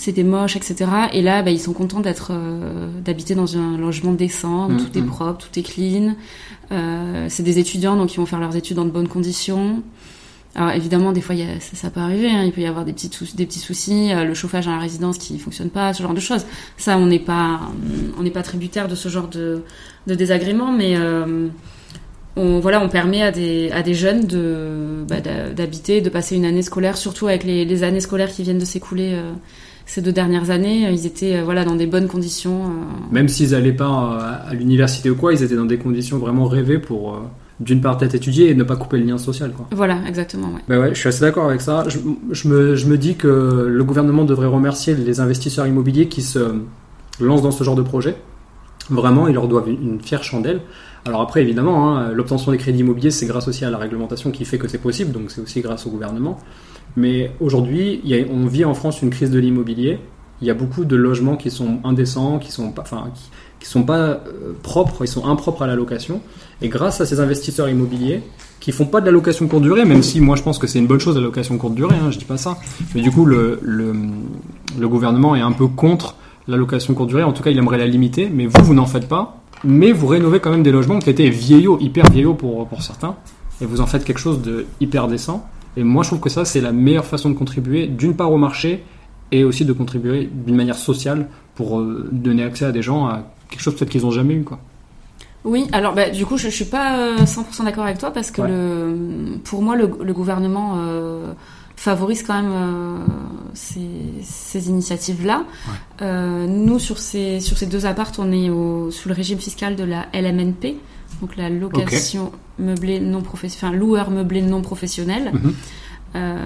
c'était moche, etc. Et là bah, ils sont contents d'être euh, d'habiter dans un logement décent, où Mm, tout est mm. propre, tout est clean. Euh, c'est des étudiants donc ils vont faire leurs études dans de bonnes conditions. Alors évidemment, des fois, il y a, ça, ça peut arriver. hein, il peut y avoir des petits, des petits soucis, euh, le chauffage dans la résidence qui fonctionne pas, ce genre de choses. Ça, on n'est pas, on n'est pas tributaire de ce genre de, de désagréments, mais euh, on, voilà, on permet à des, à des jeunes de, bah, d'habiter, de passer une année scolaire, surtout avec les, les années scolaires qui viennent de s'écouler. euh, ces deux dernières années, ils étaient euh, voilà dans des bonnes conditions. euh, Même s'ils n'allaient pas euh, à l'université ou quoi, ils étaient dans des conditions vraiment rêvées pour, euh, d'une part, être étudiés et ne pas couper le lien social. Quoi. Voilà, exactement. Ouais. Bah ouais, je suis assez d'accord avec ça. Je, je me, je me dis que le gouvernement devrait remercier les investisseurs immobiliers qui se lancent dans ce genre de projet. Vraiment, ils leur doivent une, une fière chandelle. Alors après, évidemment, hein, l'obtention des crédits immobiliers, c'est grâce aussi à la réglementation qui fait que c'est possible, donc c'est aussi grâce au gouvernement. Mais aujourd'hui, on vit en France une crise de l'immobilier. Il y a beaucoup de logements qui sont indécents, qui sont pas, enfin, qui, sont pas euh, propres, ils sont impropres à la location. Et grâce à ces investisseurs immobiliers, qui font pas de la location courte durée, même si moi je pense que c'est une bonne chose la location courte durée, hein, je dis pas ça. Mais du coup, le, le, le gouvernement est un peu contre la location courte durée, en tout cas il aimerait la limiter, mais vous, vous n'en faites pas. Mais vous rénovez quand même des logements qui étaient vieillots, hyper vieillots pour, pour certains, et vous en faites quelque chose de hyper décent. Et moi je trouve que ça c'est la meilleure façon de contribuer, d'une part au marché, et aussi de contribuer d'une manière sociale pour euh, donner accès à des gens à quelque chose peut-être qu'ils n'ont jamais eu. Quoi. Oui, alors bah, du coup, je, je suis pas euh, 100% d'accord avec toi parce que Ouais. le, pour moi, le, le gouvernement euh, favorise quand même euh, ces, ces initiatives-là. Euh, nous, sur ces, sur ces deux appartes, on est au, sous le régime fiscal de la LMNP, donc la location meublée non professionnelle, enfin loueur meublé non professionnel. Mhm. Euh,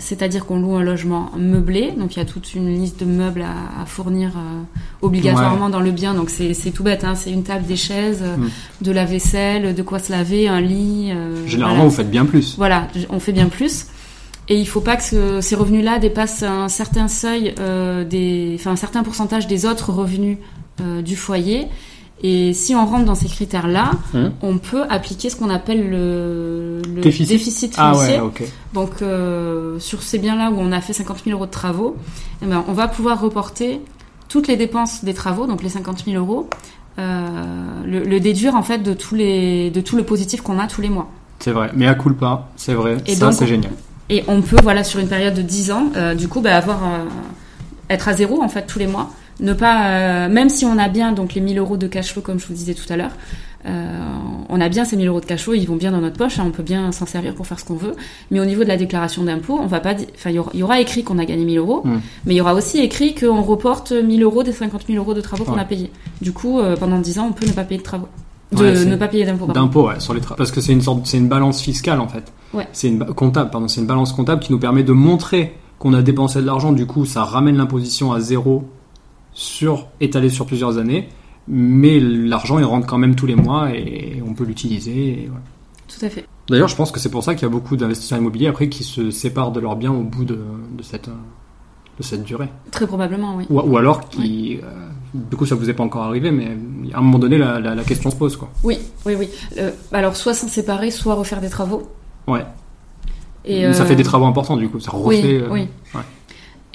c'est-à-dire qu'on loue un logement meublé, donc il y a toute une liste de meubles à, à fournir euh, obligatoirement dans le bien. Donc c'est tout bête, hein, c'est une table, des chaises, Mm. de la vaisselle, de quoi se laver, un lit. euh, Généralement, voilà. vous faites bien plus. Voilà, on fait bien plus. Et il faut pas que ce- ces revenus-là dépassent un certain seuil, des, enfin un certain pourcentage des autres revenus du foyer. Et si on rentre dans ces critères-là, Hum. on peut appliquer ce qu'on appelle le, le Déficit. foncier. Ah ouais, ok. Donc euh, sur ces biens-là où on a fait 50 000 euros de travaux, eh ben, on va pouvoir reporter toutes les dépenses des travaux, donc les 50 000 euros, euh, le, le déduire en fait de tous les de tout le positif qu'on a tous les mois. C'est vrai. Mais à coup pas, c'est vrai. Et ça, c'est génial. Et on peut, voilà, sur une période de 10 ans, euh, du coup, bah, avoir être à zéro en fait tous les mois. Ne pas, euh, même si on a bien donc les 1000 euros de cash flow comme je vous disais tout à l'heure, euh, on a bien ces 1000 euros de cash flow, ils vont bien dans notre poche, hein, on peut bien s'en servir pour faire ce qu'on veut. Mais au niveau de la déclaration d'impôt, on va pas, enfin, il y aura- il y, aura écrit qu'on a gagné 1000 euros, Mm. mais il y aura aussi écrit qu'on reporte 1000 euros des 50 000 euros de travaux qu'on a payés. Du coup, euh, pendant 10 ans, on peut ne pas payer de travaux, de Ouais, ne pas payer d'impôts. ouais, sur les tra- parce que c'est une sorte, c'est une balance fiscale en fait. Ouais. C'est une comptable, pardon, c'est une balance comptable qui nous permet de montrer qu'on a dépensé de l'argent. Du coup, ça ramène l'imposition à zéro sur étalé sur plusieurs années, mais l'argent il rentre quand même tous les mois et on peut l'utiliser. voilà. Tout à fait. D'ailleurs, je pense que c'est pour ça qu'il y a beaucoup d'investisseurs immobiliers après qui se séparent de leurs biens au bout de, de cette euh, de cette durée. Très probablement, oui. Ou, ou alors qui, euh, du coup, ça vous est pas encore arrivé, mais à un moment donné, la, la- la question se pose quoi. Oui, oui, oui. Euh, alors, soit s'en séparer, soit refaire des travaux. Ouais. Et, ça euh, fait des travaux importants du coup, ça Oui, refait. euh, oui. ouais.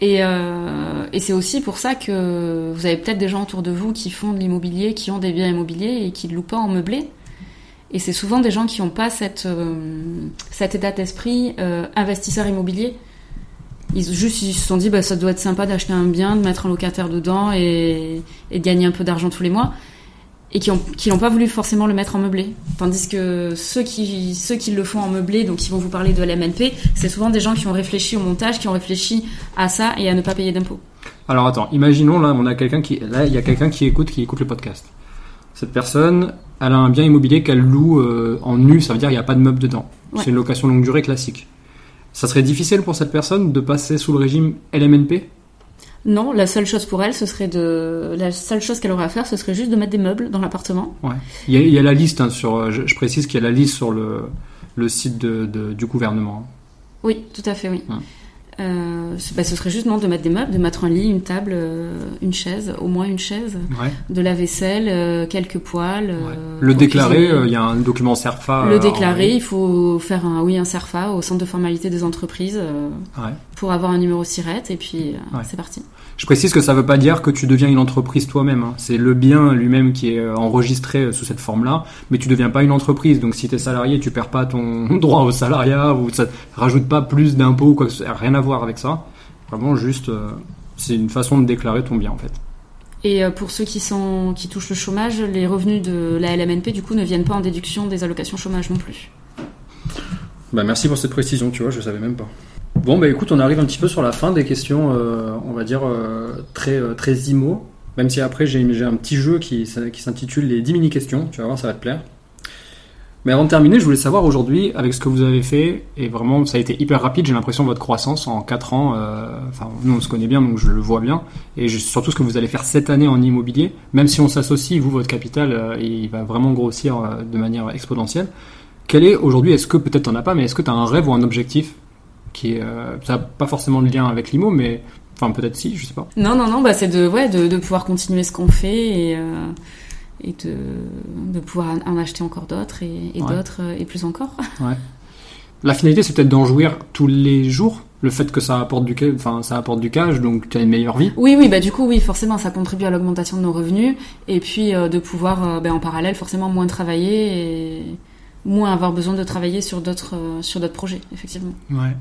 Et, euh, et c'est aussi pour ça que vous avez peut-être des gens autour de vous qui font de l'immobilier, qui ont des biens immobiliers et qui ne louent pas en meublé. Et c'est souvent des gens qui n'ont pas cette, euh, cet état d'esprit euh, investisseur immobilier. Ils juste ils se sont dit bah ça doit être sympa d'acheter un bien, de mettre un locataire dedans et, et de gagner un peu d'argent tous les mois. Et qui ont qui n'ont pas voulu forcément le mettre en meublé. Tandis que ceux qui ceux qui le font en meublé, donc qui vont vous parler de l'MNP, c'est souvent des gens qui ont réfléchi au montage, qui ont réfléchi à ça et à ne pas payer d'impôts. Alors attends, imaginons là, on a quelqu'un qui, là, il y a quelqu'un qui écoute, qui écoute le podcast. Cette personne, elle a un bien immobilier qu'elle loue euh, en nu, ça veut dire il n'y a pas de meubles dedans. Ouais. C'est une location longue durée classique. Ça serait difficile pour cette personne de passer sous le régime LMNP Non, la seule chose pour elle, ce serait de la seule chose qu'elle aurait à faire, ce serait juste de mettre des meubles dans l'appartement. Ouais. Il y a, il y a la liste hein, sur, je, je précise qu'il y a la liste sur le, le site de, de- du gouvernement. Oui, tout à fait, oui. Euh, ce- bah, ce serait juste non, de mettre des meubles, de mettre un lit, une table, euh, une chaise, au moins une chaise, Ouais. de la vaisselle, euh, quelques poêles. euh, Le déclarer, il y a un document CERFA. Le déclarer, il faut faire un oui un CERFA au centre de formalité des entreprises Ouais. pour avoir un numéro SIRET et puis c'est parti. Je précise que ça ne veut pas dire que tu deviens une entreprise toi-même. hein. C'est le bien lui-même qui est euh, enregistré euh, sous cette forme-là, mais tu deviens pas une entreprise. Donc si tu es salarié, tu perds pas ton droit au salariat ou ça rajoute pas plus d'impôts ou quoi que ce soit. Rien à voir avec ça. Vraiment juste, euh, c'est une façon de déclarer ton bien en fait. Et pour ceux qui sont qui touchent le chômage, les revenus de la LMNP du coup ne viennent pas en déduction des allocations chômage non plus. Bah merci pour cette précision, tu vois, je savais même pas. Bon bah écoute, on arrive un petit peu sur la fin des questions, euh, on va dire euh, très euh, très. Même si après j'ai un petit jeu qui, qui s'intitule les 10 mini questions, tu vas voir, ça va te plaire. Mais avant de terminer, je voulais savoir aujourd'hui, avec ce que vous avez fait, et vraiment ça a été hyper rapide, j'ai l'impression votre croissance en 4 ans, enfin nous on se connaît bien donc je le vois bien, et surtout ce que vous allez faire cette année en immobilier, même si on s'associe, vous votre capital il va vraiment grossir de manière exponentielle. Quel est aujourd'hui, est-ce que peut-être t'en as pas, mais est-ce que tu as un rêve ou un objectif? Qui est, euh, ça n'a pas forcément de lien avec l'IMO, mais enfin peut-être si, je sais pas. Non non non, bah c'est de ouais de, de pouvoir continuer ce qu'on fait et euh, et de, de pouvoir en acheter encore d'autres et, et Ouais. d'autres euh, et plus encore. La finalité, c'est peut-être d'en jouir tous les jours. Le fait que ça apporte du, enfin ça apporte du cash, donc tu as une meilleure vie. Oui oui bah du coup oui forcément ça contribue à l'augmentation de nos revenus et puis euh, de pouvoir euh, ben, en parallèle forcément moins travailler et moins avoir besoin de travailler sur d'autres euh, sur d'autres projets effectivement. Ouais.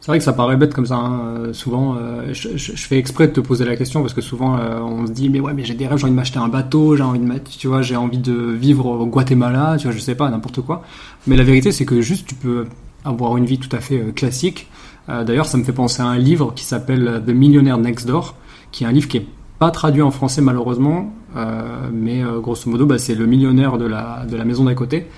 C'est vrai que ça paraît bête comme ça. hein. Euh, souvent, euh, je, fais exprès de te poser la question parce que souvent euh, on se dit mais ouais mais j'ai des rêves, j'ai envie de m'acheter un bateau, j'ai envie de mettre, tu vois, j'ai envie de vivre au Guatemala, tu vois, je sais pas n'importe quoi. Mais la vérité c'est que juste tu peux avoir une vie tout à fait classique. D'ailleurs, ça me fait penser à un livre qui s'appelle The Millionaire Next Door, qui est un livre qui est pas traduit en français malheureusement, mais grosso modo, bah, c'est le millionnaire de la, de la maison d'à côté.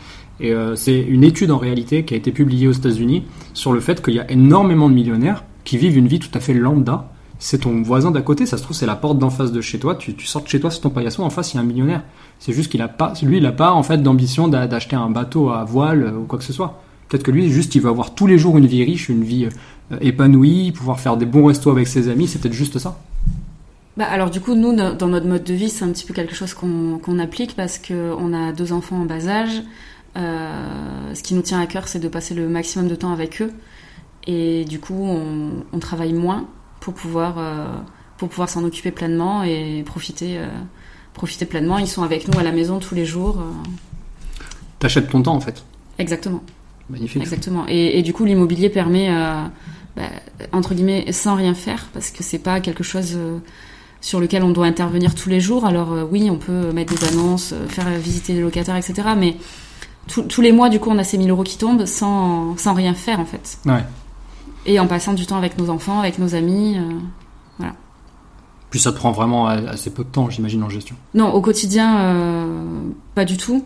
Et euh, c'est une étude en réalité qui a été publiée aux États-Unis sur le fait qu'il y a énormément de millionnaires qui vivent une vie tout à fait lambda. C'est ton voisin d'à côté, ça se trouve, c'est la porte d'en face de chez toi. Tu, tu sors de chez toi, c'est ton paillasson, en face, il y a un millionnaire. C'est juste qu'il a pas, lui, il a pas en fait d'ambition d'a- d'acheter un bateau à voile euh, ou quoi que ce soit. Peut-être que lui, juste, il veut avoir tous les jours une vie riche, une vie euh, épanouie, pouvoir faire des bons restos avec ses amis. C'est peut-être juste ça. Bah alors du coup, nous, no- dans notre mode de vie, c'est un petit peu quelque chose qu'on qu'on applique parce que on a deux enfants en bas âge. Euh, ce qui nous tient à cœur, c'est de passer le maximum de temps avec eux. Et du coup, on, on travaille moins pour pouvoir, euh, pour pouvoir s'en occuper pleinement et profiter, euh, profiter pleinement. Ils sont avec nous à la maison tous les jours. T'achètes ton temps en fait. exactement. Magnifique. Exactement. Et, et du coup, l'immobilier permet, euh, bah, entre guillemets, sans rien faire, parce que c'est pas quelque chose euh, sur lequel on doit intervenir tous les jours. Alors euh, oui, on peut mettre des annonces, faire visiter des locataires, etc. Mais tous- tous les mois, du coup, on a ces 1000 euros qui tombent sans, sans rien faire, en fait. Ouais. Et en passant du temps avec nos enfants, avec nos amis. euh. Puis ça te prend vraiment assez peu de temps, j'imagine, en gestion. Non, au quotidien, euh, pas du tout.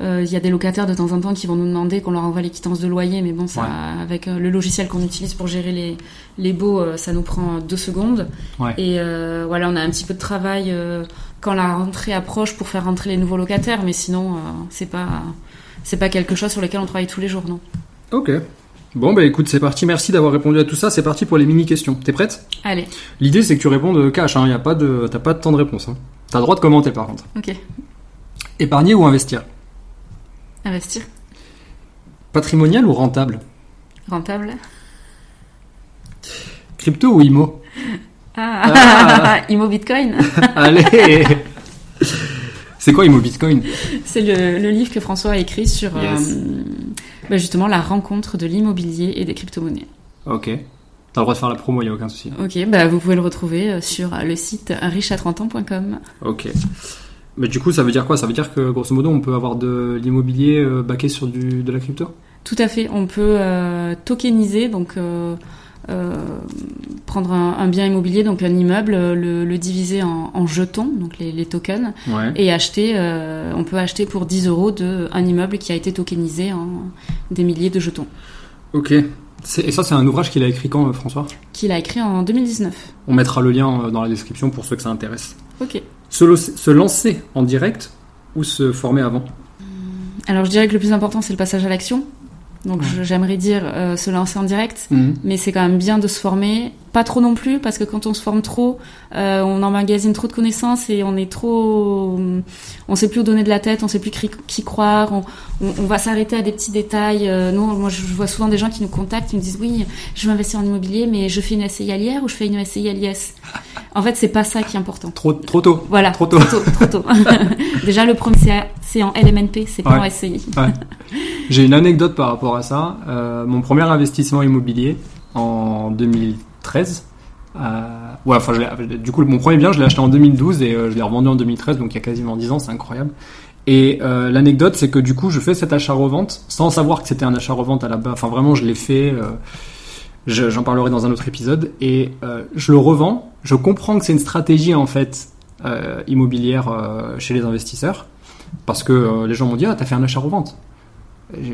Euh, Il y a des locataires de temps en temps qui vont nous demander qu'on leur envoie les quittances de loyer, mais bon, ça, Ouais. avec euh, le logiciel qu'on utilise pour gérer les, les baux, euh, ça nous prend deux secondes. Ouais. Et voilà, on a un petit peu de travail quand la rentrée approche pour faire rentrer les nouveaux locataires, mais sinon, c'est pas c'est pas quelque chose sur lequel on travaille tous les jours, non. Ok. Bon, bah écoute, c'est parti. Merci d'avoir répondu à tout ça. C'est parti pour les mini-questions. T'es prête? Allez, L'idée, c'est que tu répondes cash. Hein. Y a pas de... T'as pas de temps de réponse. Hein. T'as le droit de commenter, par contre. ok. Épargner ou investir? Investir, Patrimonial ou rentable? Rentable. Crypto ou IMO Ah, Imo Bitcoin, Allez C'est quoi IMO Bitcoin? C'est le, le livre que François a écrit sur Yes. euh, bah, justement la rencontre de l'immobilier et des crypto-monnaies. Ok. T'as le droit de faire la promo, y a aucun souci. Ok, bah vous pouvez le retrouver euh, sur le site riche30ans.com. Ok. Mais du coup, ça veut dire quoi? Ça veut dire que, grosso modo, on peut avoir de l'immobilier euh, baqué sur du, de la crypto? Tout à fait, on peut euh, tokeniser, donc euh, prendre un, un bien immobilier, donc un immeuble, le, le diviser en, en jetons, donc les, les tokens, Ouais. et acheter, euh, on peut acheter pour 10 euros de, un immeuble qui a été tokenisé en des milliers de jetons, Ok. Et ça, c'est un ouvrage qu'il a écrit quand, François? Qu'il a écrit en 2019. On mettra le lien dans la description pour ceux que ça intéresse. Ok. Se, se lancer en direct ou se former avant? Alors je dirais que le plus important c'est le passage à l'action. Donc Ouais. j'aimerais dire euh, se lancer en direct, mais c'est quand même bien de se former, pas trop non plus parce que quand on se forme trop, euh, on emmagasine trop de connaissances et on est trop, on sait plus où donner de la tête, on sait plus qui, croire, on, on, on va s'arrêter à des petits détails. Euh, nous, moi je vois souvent des gens qui nous contactent, qui me disent oui, je veux investir en immobilier, mais je fais une SCI à l'IR ou je fais une SCI à l'IS. En fait, c'est pas ça qui est important. Trop, trop tôt. Voilà, Trop tôt. trop tôt. Déjà le premier c'est- en LMNP, c'est pas Ouais. en SCI. J'ai une anecdote par rapport à ça. Euh, mon premier investissement immobilier en 2013. Euh, ouais, enfin, l'ai- du coup, mon premier bien, je l'ai acheté en 2012 et euh, je l'ai revendu en 2013, donc il y a quasiment 10 ans, c'est incroyable. Et euh, l'anecdote, c'est que du coup, je fais cet achat-revente sans savoir que c'était un achat-revente à la base. Enfin, vraiment, je l'ai fait. euh, je- J'en parlerai dans un autre épisode. Et euh, je le revends. Je comprends que c'est une stratégie en fait euh, immobilière euh, chez les investisseurs, parce que euh, les gens m'ont dit ah t'as fait un achat-revente.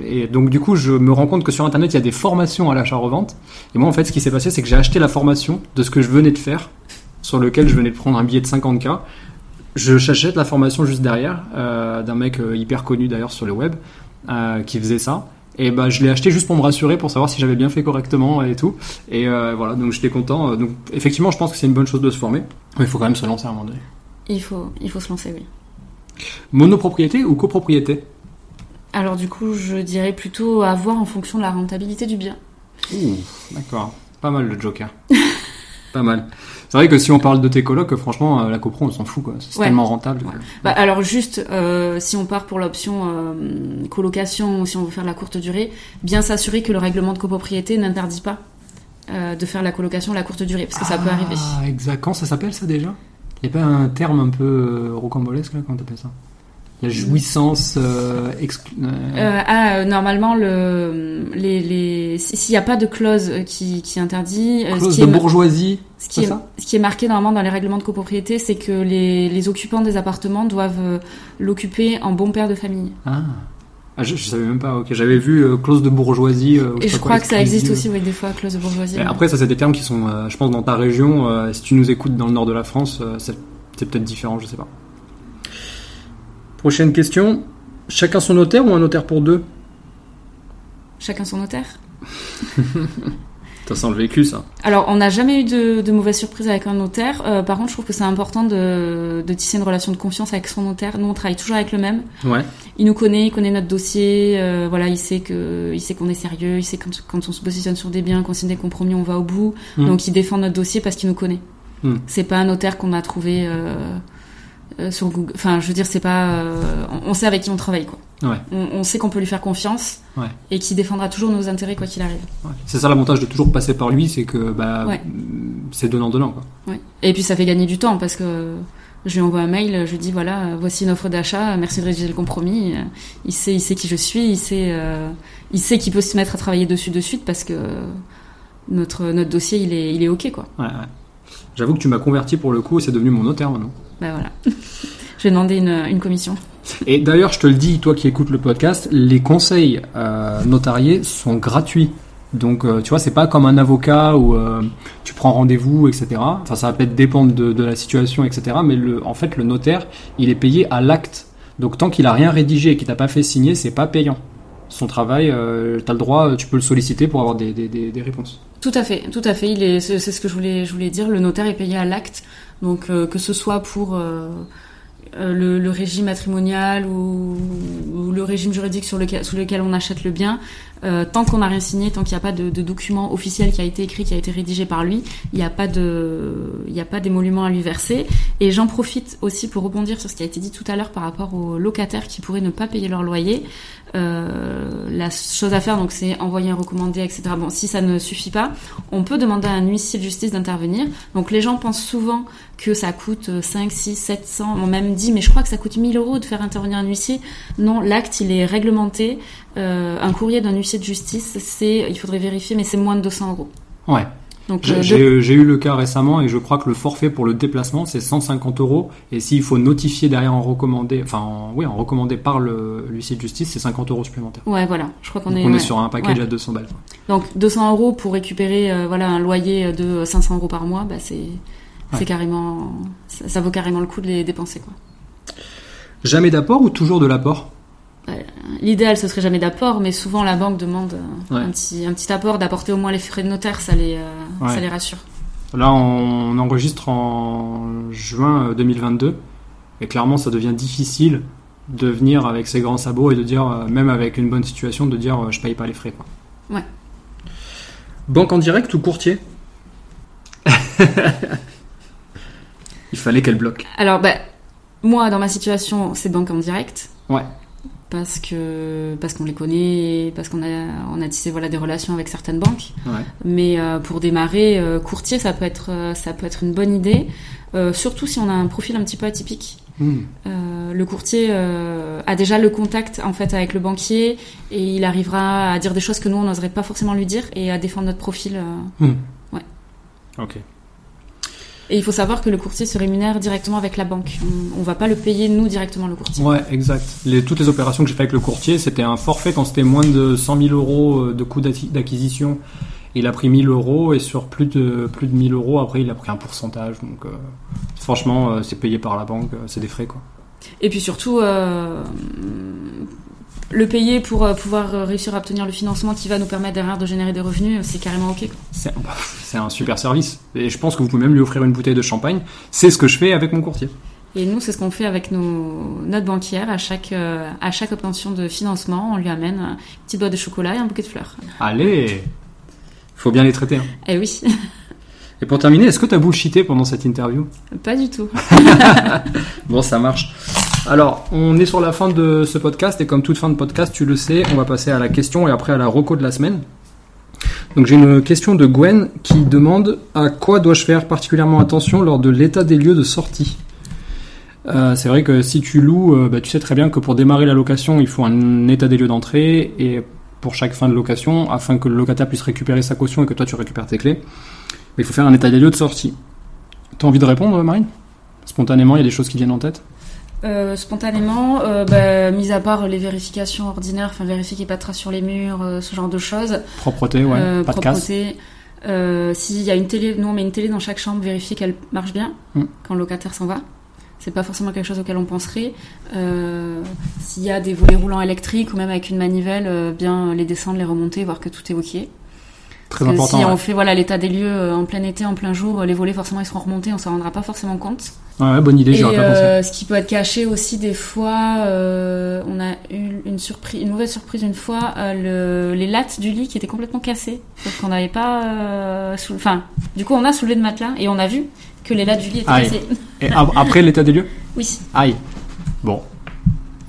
Et donc du coup, je me rends compte que sur Internet, il y a des formations à l'achat-revente. Et moi, en fait, ce qui s'est passé, c'est que j'ai acheté la formation de ce que je venais de faire, sur lequel je venais de prendre un billet de 50K. Je j'achète la formation juste derrière, euh, d'un mec euh, hyper connu d'ailleurs sur le web, euh, qui faisait ça. Et bah, je l'ai acheté juste pour me rassurer, pour savoir si j'avais bien fait correctement et tout. Et euh, voilà, donc j'étais content. Donc effectivement, je pense que c'est une bonne chose de se former. Mais il faut quand même se lancer à un moment donné. Il faut, il faut se lancer, oui. Monopropriété ou copropriété? Alors du coup, je dirais plutôt à voir en fonction de la rentabilité du bien. Ouh, d'accord. Pas mal le Joker. pas mal. C'est vrai que si on parle de tes colocs, franchement, euh, la copro, on s'en fout, quoi. C'est Ouais. tellement rentable. Ouais. Bah, alors juste, euh, si on part pour l'option euh, colocation ou si on veut faire la courte durée, bien s'assurer que le règlement de copropriété n'interdit pas euh, de faire la colocation à la courte durée, parce que ça peut arriver. Ah, exact. Quand ça s'appelle ça déjà? Il n'y a pas un terme un peu rocambolesque là? Comment t'appelles ça? Il y a jouissance. Euh, euh, Euh, ah, euh, normalement, le, les, les, si- s'il n'y a pas de clause qui, qui interdit, clause ce, qui de est, bourgeoisie. ce, qui est, ça? ce qui est marqué normalement dans les règlements de copropriété, c'est que les, les occupants des appartements doivent l'occuper en bon père de famille. Ah. Ah, je, je savais même pas. Ok, j'avais vu euh, clause de bourgeoisie. euh, ou Et je crois quoi, que ça existe aussi, oui, des fois, clause de bourgeoisie. Et après, ça, c'est des termes qui sont, euh, je pense, dans ta région. si tu nous écoutes dans le nord de la France, c'est c'est peut-être différent, je sais pas. Prochaine question. Chacun son notaire ou un notaire pour deux? Chacun son notaire. Ça sent le vécu, ça. Alors, on n'a jamais eu de, de mauvaise surprise avec un notaire. Euh, par contre, je trouve que c'est important de, de tisser une relation de confiance avec son notaire. Nous, on travaille toujours avec le même. Ouais. Il nous connaît, il connaît notre dossier. euh, voilà, il sait que, il sait qu'on est sérieux. Il sait quand, quand on se positionne sur des biens, qu'on signe des compromis, on va au bout. Mm. Donc, il défend notre dossier parce qu'il nous connaît. Mm. C'est pas un notaire qu'on a trouvé euh, euh, sur Google. Enfin, je veux dire, c'est pas. euh, on sait avec qui on travaille, quoi. Ouais. On, on sait qu'on peut lui faire confiance Ouais. et qu'il défendra toujours nos intérêts quoi qu'il arrive. Ouais. C'est ça l'avantage de toujours passer par lui, c'est que bah, c'est donnant-donnant. quoi. Et puis ça fait gagner du temps parce que je lui envoie un mail, je lui dis voilà, voici une offre d'achat, merci de rédiger le compromis. Il sait, il sait qui je suis, il sait, euh, il sait qu'il peut se mettre à travailler dessus de suite parce que notre notre dossier il est il est ok quoi. J'avoue que tu m'as converti pour le coup et c'est devenu mon notaire maintenant. Bah voilà. je vais demander une, une commission. Et d'ailleurs, je te le dis, toi qui écoutes le podcast, les conseils euh, notariés sont gratuits. Donc, euh, tu vois, c'est pas comme un avocat où euh, tu prends rendez-vous, etc. Enfin, ça va peut-être dépendre de, de la situation, etc. Mais le, en fait, le notaire, il est payé à l'acte. Donc, tant qu'il a rien rédigé et qu'il t'a pas fait signer, c'est pas payant. Son travail, euh, t'as le droit, tu peux le solliciter pour avoir des, des, des, des réponses. Tout à fait, tout à fait. Est, c'est ce que je voulais, je voulais dire. Le notaire est payé à l'acte, donc euh, que ce soit pour euh, euh, le, régime matrimonial ou, le régime juridique sous lequel on achète le bien, euh, tant qu'on n'a rien signé, tant qu'il n'y a pas de, document officiel qui a été écrit, qui a été rédigé par lui, il n'y a pas de, d'émolument à lui verser. Et j'en profite aussi pour rebondir sur ce qui a été dit tout à l'heure par rapport aux locataires qui pourraient ne pas payer leur loyer. Euh, la chose à faire, donc, c'est envoyer un recommandé, etc. Bon, si ça ne suffit pas, on peut demander à un huissier de justice d'intervenir. Donc, les gens pensent souvent que ça coûte 5, 6, 700. On même dit, mais je crois que ça coûte 1000 euros de faire intervenir un huissier. Non, l'acte, il est réglementé. Euh, un courrier d'un huissier de justice, c'est, il faudrait vérifier, mais c'est moins de 200 euros. Ouais. Donc, J'ai- euh, J'ai eu le cas récemment et je crois que le forfait pour le déplacement c'est 150 euros et s'il faut notifier derrière en recommandé, enfin en- oui en recommandé par le l'huissier de justice c'est 50 euros supplémentaires. ouais, voilà. Je crois qu'on Donc est, on est sur un package Ouais. à 200 balles. Donc 200 euros pour récupérer euh, voilà un loyer de 500 euros par mois, bah c'est Ouais. c'est carrément ça, ça vaut carrément le coup de les dépenser quoi. Jamais d'apport ou toujours de l'apport? L'idéal ce serait jamais d'apport, mais souvent la banque demande euh, Ouais. un petit un petit apport d'apporter au moins les frais de notaire, ça les euh, Ouais. ça les rassure. Là on enregistre en juin euh, 2022 et clairement ça devient difficile de venir avec ses grands sabots et de dire euh, même avec une bonne situation de dire euh, je paye pas les frais quoi. Ouais. Banque en direct ou courtier? Il fallait qu'elle bloque. Alors bah moi dans ma situation c'est banque en direct. Ouais. Parce que parce qu'on les connaît, parce qu'on a on a tissé voilà des relations avec certaines banques. Ouais. Mais euh, pour démarrer, euh, courtier, ça peut être, euh, ça peut être une bonne idée, euh, surtout si on a un profil un petit peu atypique. Hmm. Le courtier a déjà le contact en fait avec le banquier et il arrivera à dire des choses que nous on n'oserait pas forcément lui dire et à défendre notre profil. euh. Ok. Et il faut savoir que le courtier se rémunère directement avec la banque. On, on va pas le payer nous directement le courtier. Ouais, exact. Les, toutes les opérations que j'ai fait avec le courtier, c'était un forfait quand c'était moins de 100 000 euros euh, de coût d'acqui- d'acquisition. Il a pris 1000 euros et sur plus de plus de 1000 euros, après il a pris un pourcentage. Donc euh, franchement, euh, c'est payé par la banque, c'est des frais quoi. Et puis surtout, euh, le payer pour euh, pouvoir euh, réussir à obtenir le financement qui va nous permettre derrière de générer des revenus, c'est carrément ok. Quoi. C'est un super service. Et je pense que vous pouvez même lui offrir une bouteille de champagne. C'est ce que je fais avec mon courtier. Et nous, c'est ce qu'on fait avec nos, notre banquière. À chaque, euh, à chaque obtention de financement, on lui amène une petite boîte de chocolat et un bouquet de fleurs. Allez Faut bien les traiter. hein. Eh oui, Et pour terminer, est-ce que tu as bullshité pendant cette interview? Pas du tout. Bon, ça marche. Alors, on est sur la fin de ce podcast et comme toute fin de podcast, tu le sais, on va passer à la question et après à la reco de la semaine. Donc j'ai une question de Gwen qui demande à quoi dois-je faire particulièrement attention lors de l'état des lieux de sortie? Euh, c'est vrai que si tu loues, euh, bah, tu sais très bien que pour démarrer la location, il faut un état des lieux d'entrée et pour chaque fin de location, afin que le locataire puisse récupérer sa caution et que toi tu récupères tes clés, il faut faire un état des lieux de sortie. T'as envie de répondre, Marine? Spontanément, il y a des choses qui viennent en tête? Euh, spontanément, euh, bah, mis à part les vérifications ordinaires, enfin vérifier qu'il n'y ait pas de traces sur les murs, euh, ce genre de choses. Propreté, ouais, Euh, pas de casse. propreté. S'il y a une télé, nous on met une télé dans chaque chambre, vérifier qu'elle marche bien Mm. quand le locataire s'en va. C'est pas forcément quelque chose auquel on penserait. S'il y a des volets roulants électriques ou même avec une manivelle, bien les descendre, les remonter, voir que tout est ok. Très Parce que important. si ouais. on fait voilà l'état des lieux euh, en plein été, en plein jour, les volets forcément ils seront remontés, on s'en rendra pas forcément compte. Ouais, bonne idée, j'y Et aurais pas pensé. euh, ce qui peut être caché aussi des fois, euh, on a eu une surprise, une mauvaise surprise une fois, le, les lattes du lit qui étaient complètement cassées, sauf qu'on n'avait pas, sou- enfin, du coup on a soulevé le matelas et on a vu que les lattes du lit étaient Aïe. cassées. Et ap- après l'état des lieux? Oui, Aïe. Bon.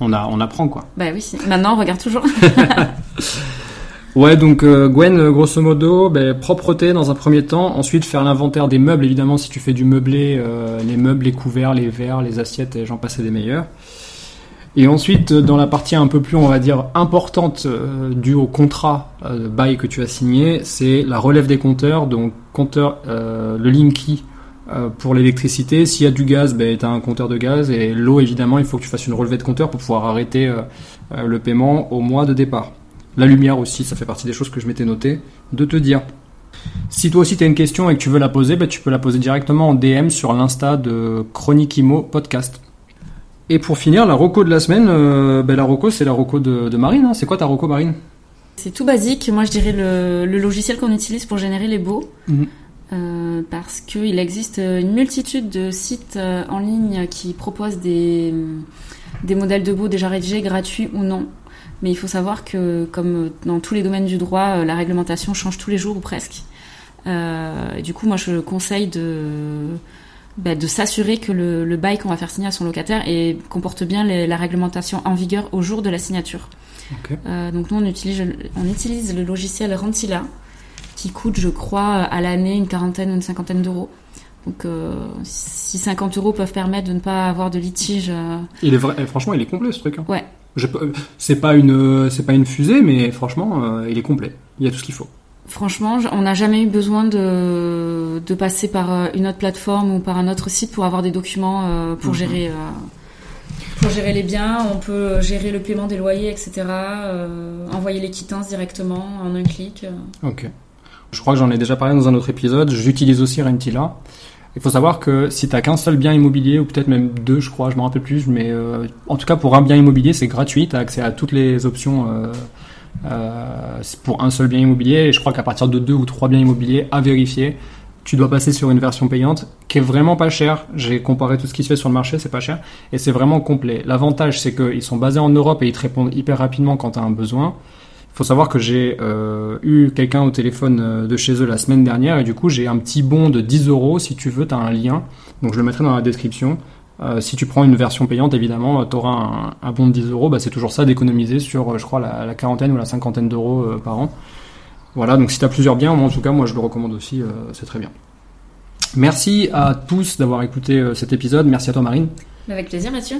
On, a, on apprend quoi. bah oui. Maintenant on regarde toujours. Ouais, donc euh, Gwen, euh, grosso modo, ben, propreté dans un premier temps, ensuite faire l'inventaire des meubles, évidemment, si tu fais du meublé, euh, les meubles, les couverts, les verres, les assiettes, et j'en passais des meilleurs. Et ensuite, dans la partie un peu plus, on va dire, importante due au contrat euh, de bail que tu as signé, c'est la relève des compteurs, donc compteur, le Linky pour l'électricité. S'il y a du gaz, ben, tu un compteur de gaz, et l'eau, évidemment, il faut que tu fasses une relevée de compteur pour pouvoir arrêter le paiement au mois de départ. La lumière aussi, ça fait partie des choses que je m'étais noté de te dire. Si toi aussi tu as une question et que tu veux la poser, bah, tu peux la poser directement en DM sur l'insta de Chronique Imo Podcast. Et pour finir, la roco de la semaine, euh, bah, la roco c'est la roco de, de Marine. hein. C'est quoi ta roco Marine? C'est tout basique. Moi je dirais le, le logiciel qu'on utilise pour générer les baux. Mhm. Euh, parce qu'il existe une multitude de sites euh, en ligne qui proposent des, des modèles de baux déjà rédigés, gratuits ou non. Mais il faut savoir que, comme dans tous les domaines du droit, euh, la réglementation change tous les jours ou presque. Euh, du coup, moi, je conseille de, bah, de s'assurer que le, le bail qu'on va faire signer à son locataire et comporte bien les- la réglementation en vigueur au jour de la signature. Euh, donc nous, on utilise, on utilise le logiciel Rentila, qui coûte, je crois, à l'année une quarantaine ou une cinquantaine d'euros. Donc euh, si 50 euros peuvent permettre de ne pas avoir de litige, euh, Il est vrai, eh, franchement, il est complet ce truc. hein. Ouais. C'est pas une, c'est pas une fusée, mais franchement, euh, il est complet. Il y a tout ce qu'il faut. franchement, on n'a jamais eu besoin de, de passer par euh, une autre plateforme ou par un autre site pour avoir des documents euh, pour Mhm. gérer. pour gérer les biens, on peut gérer le paiement des loyers, etc. euh, envoyer les quittances directement en un clic. Ok. Je crois que j'en ai déjà parlé dans un autre épisode. J'utilise aussi Rentila. Il faut savoir que si t'as qu'un seul bien immobilier, ou peut-être même deux, je crois, je me rappelle plus, mais euh, en tout cas pour un bien immobilier, c'est gratuit. T'as accès à toutes les options euh, euh, pour un seul bien immobilier. Et je crois qu'à partir de deux ou trois biens immobiliers à vérifier, tu dois passer sur une version payante qui est vraiment pas chère. J'ai comparé tout ce qui se fait sur le marché, c'est pas cher et c'est vraiment complet. L'avantage, c'est qu'ils sont basés en Europe et ils te répondent hyper rapidement quand tu as un besoin. Faut savoir que j'ai euh, eu quelqu'un au téléphone euh, de chez eux la semaine dernière et du coup j'ai un petit bon de 10 euros. Si tu veux, tu as un lien. Donc je le mettrai dans la description. Euh, si tu prends une version payante, évidemment, tu auras un, un bon de 10 euros. Bah, c'est toujours ça d'économiser sur, je crois, la, quarantaine ou la cinquantaine d'euros par an. Voilà, donc si tu as plusieurs biens, en tout cas, moi je le recommande aussi, c'est très bien. Merci à tous d'avoir écouté cet épisode. Merci à toi Marine. Avec plaisir, Mathieu.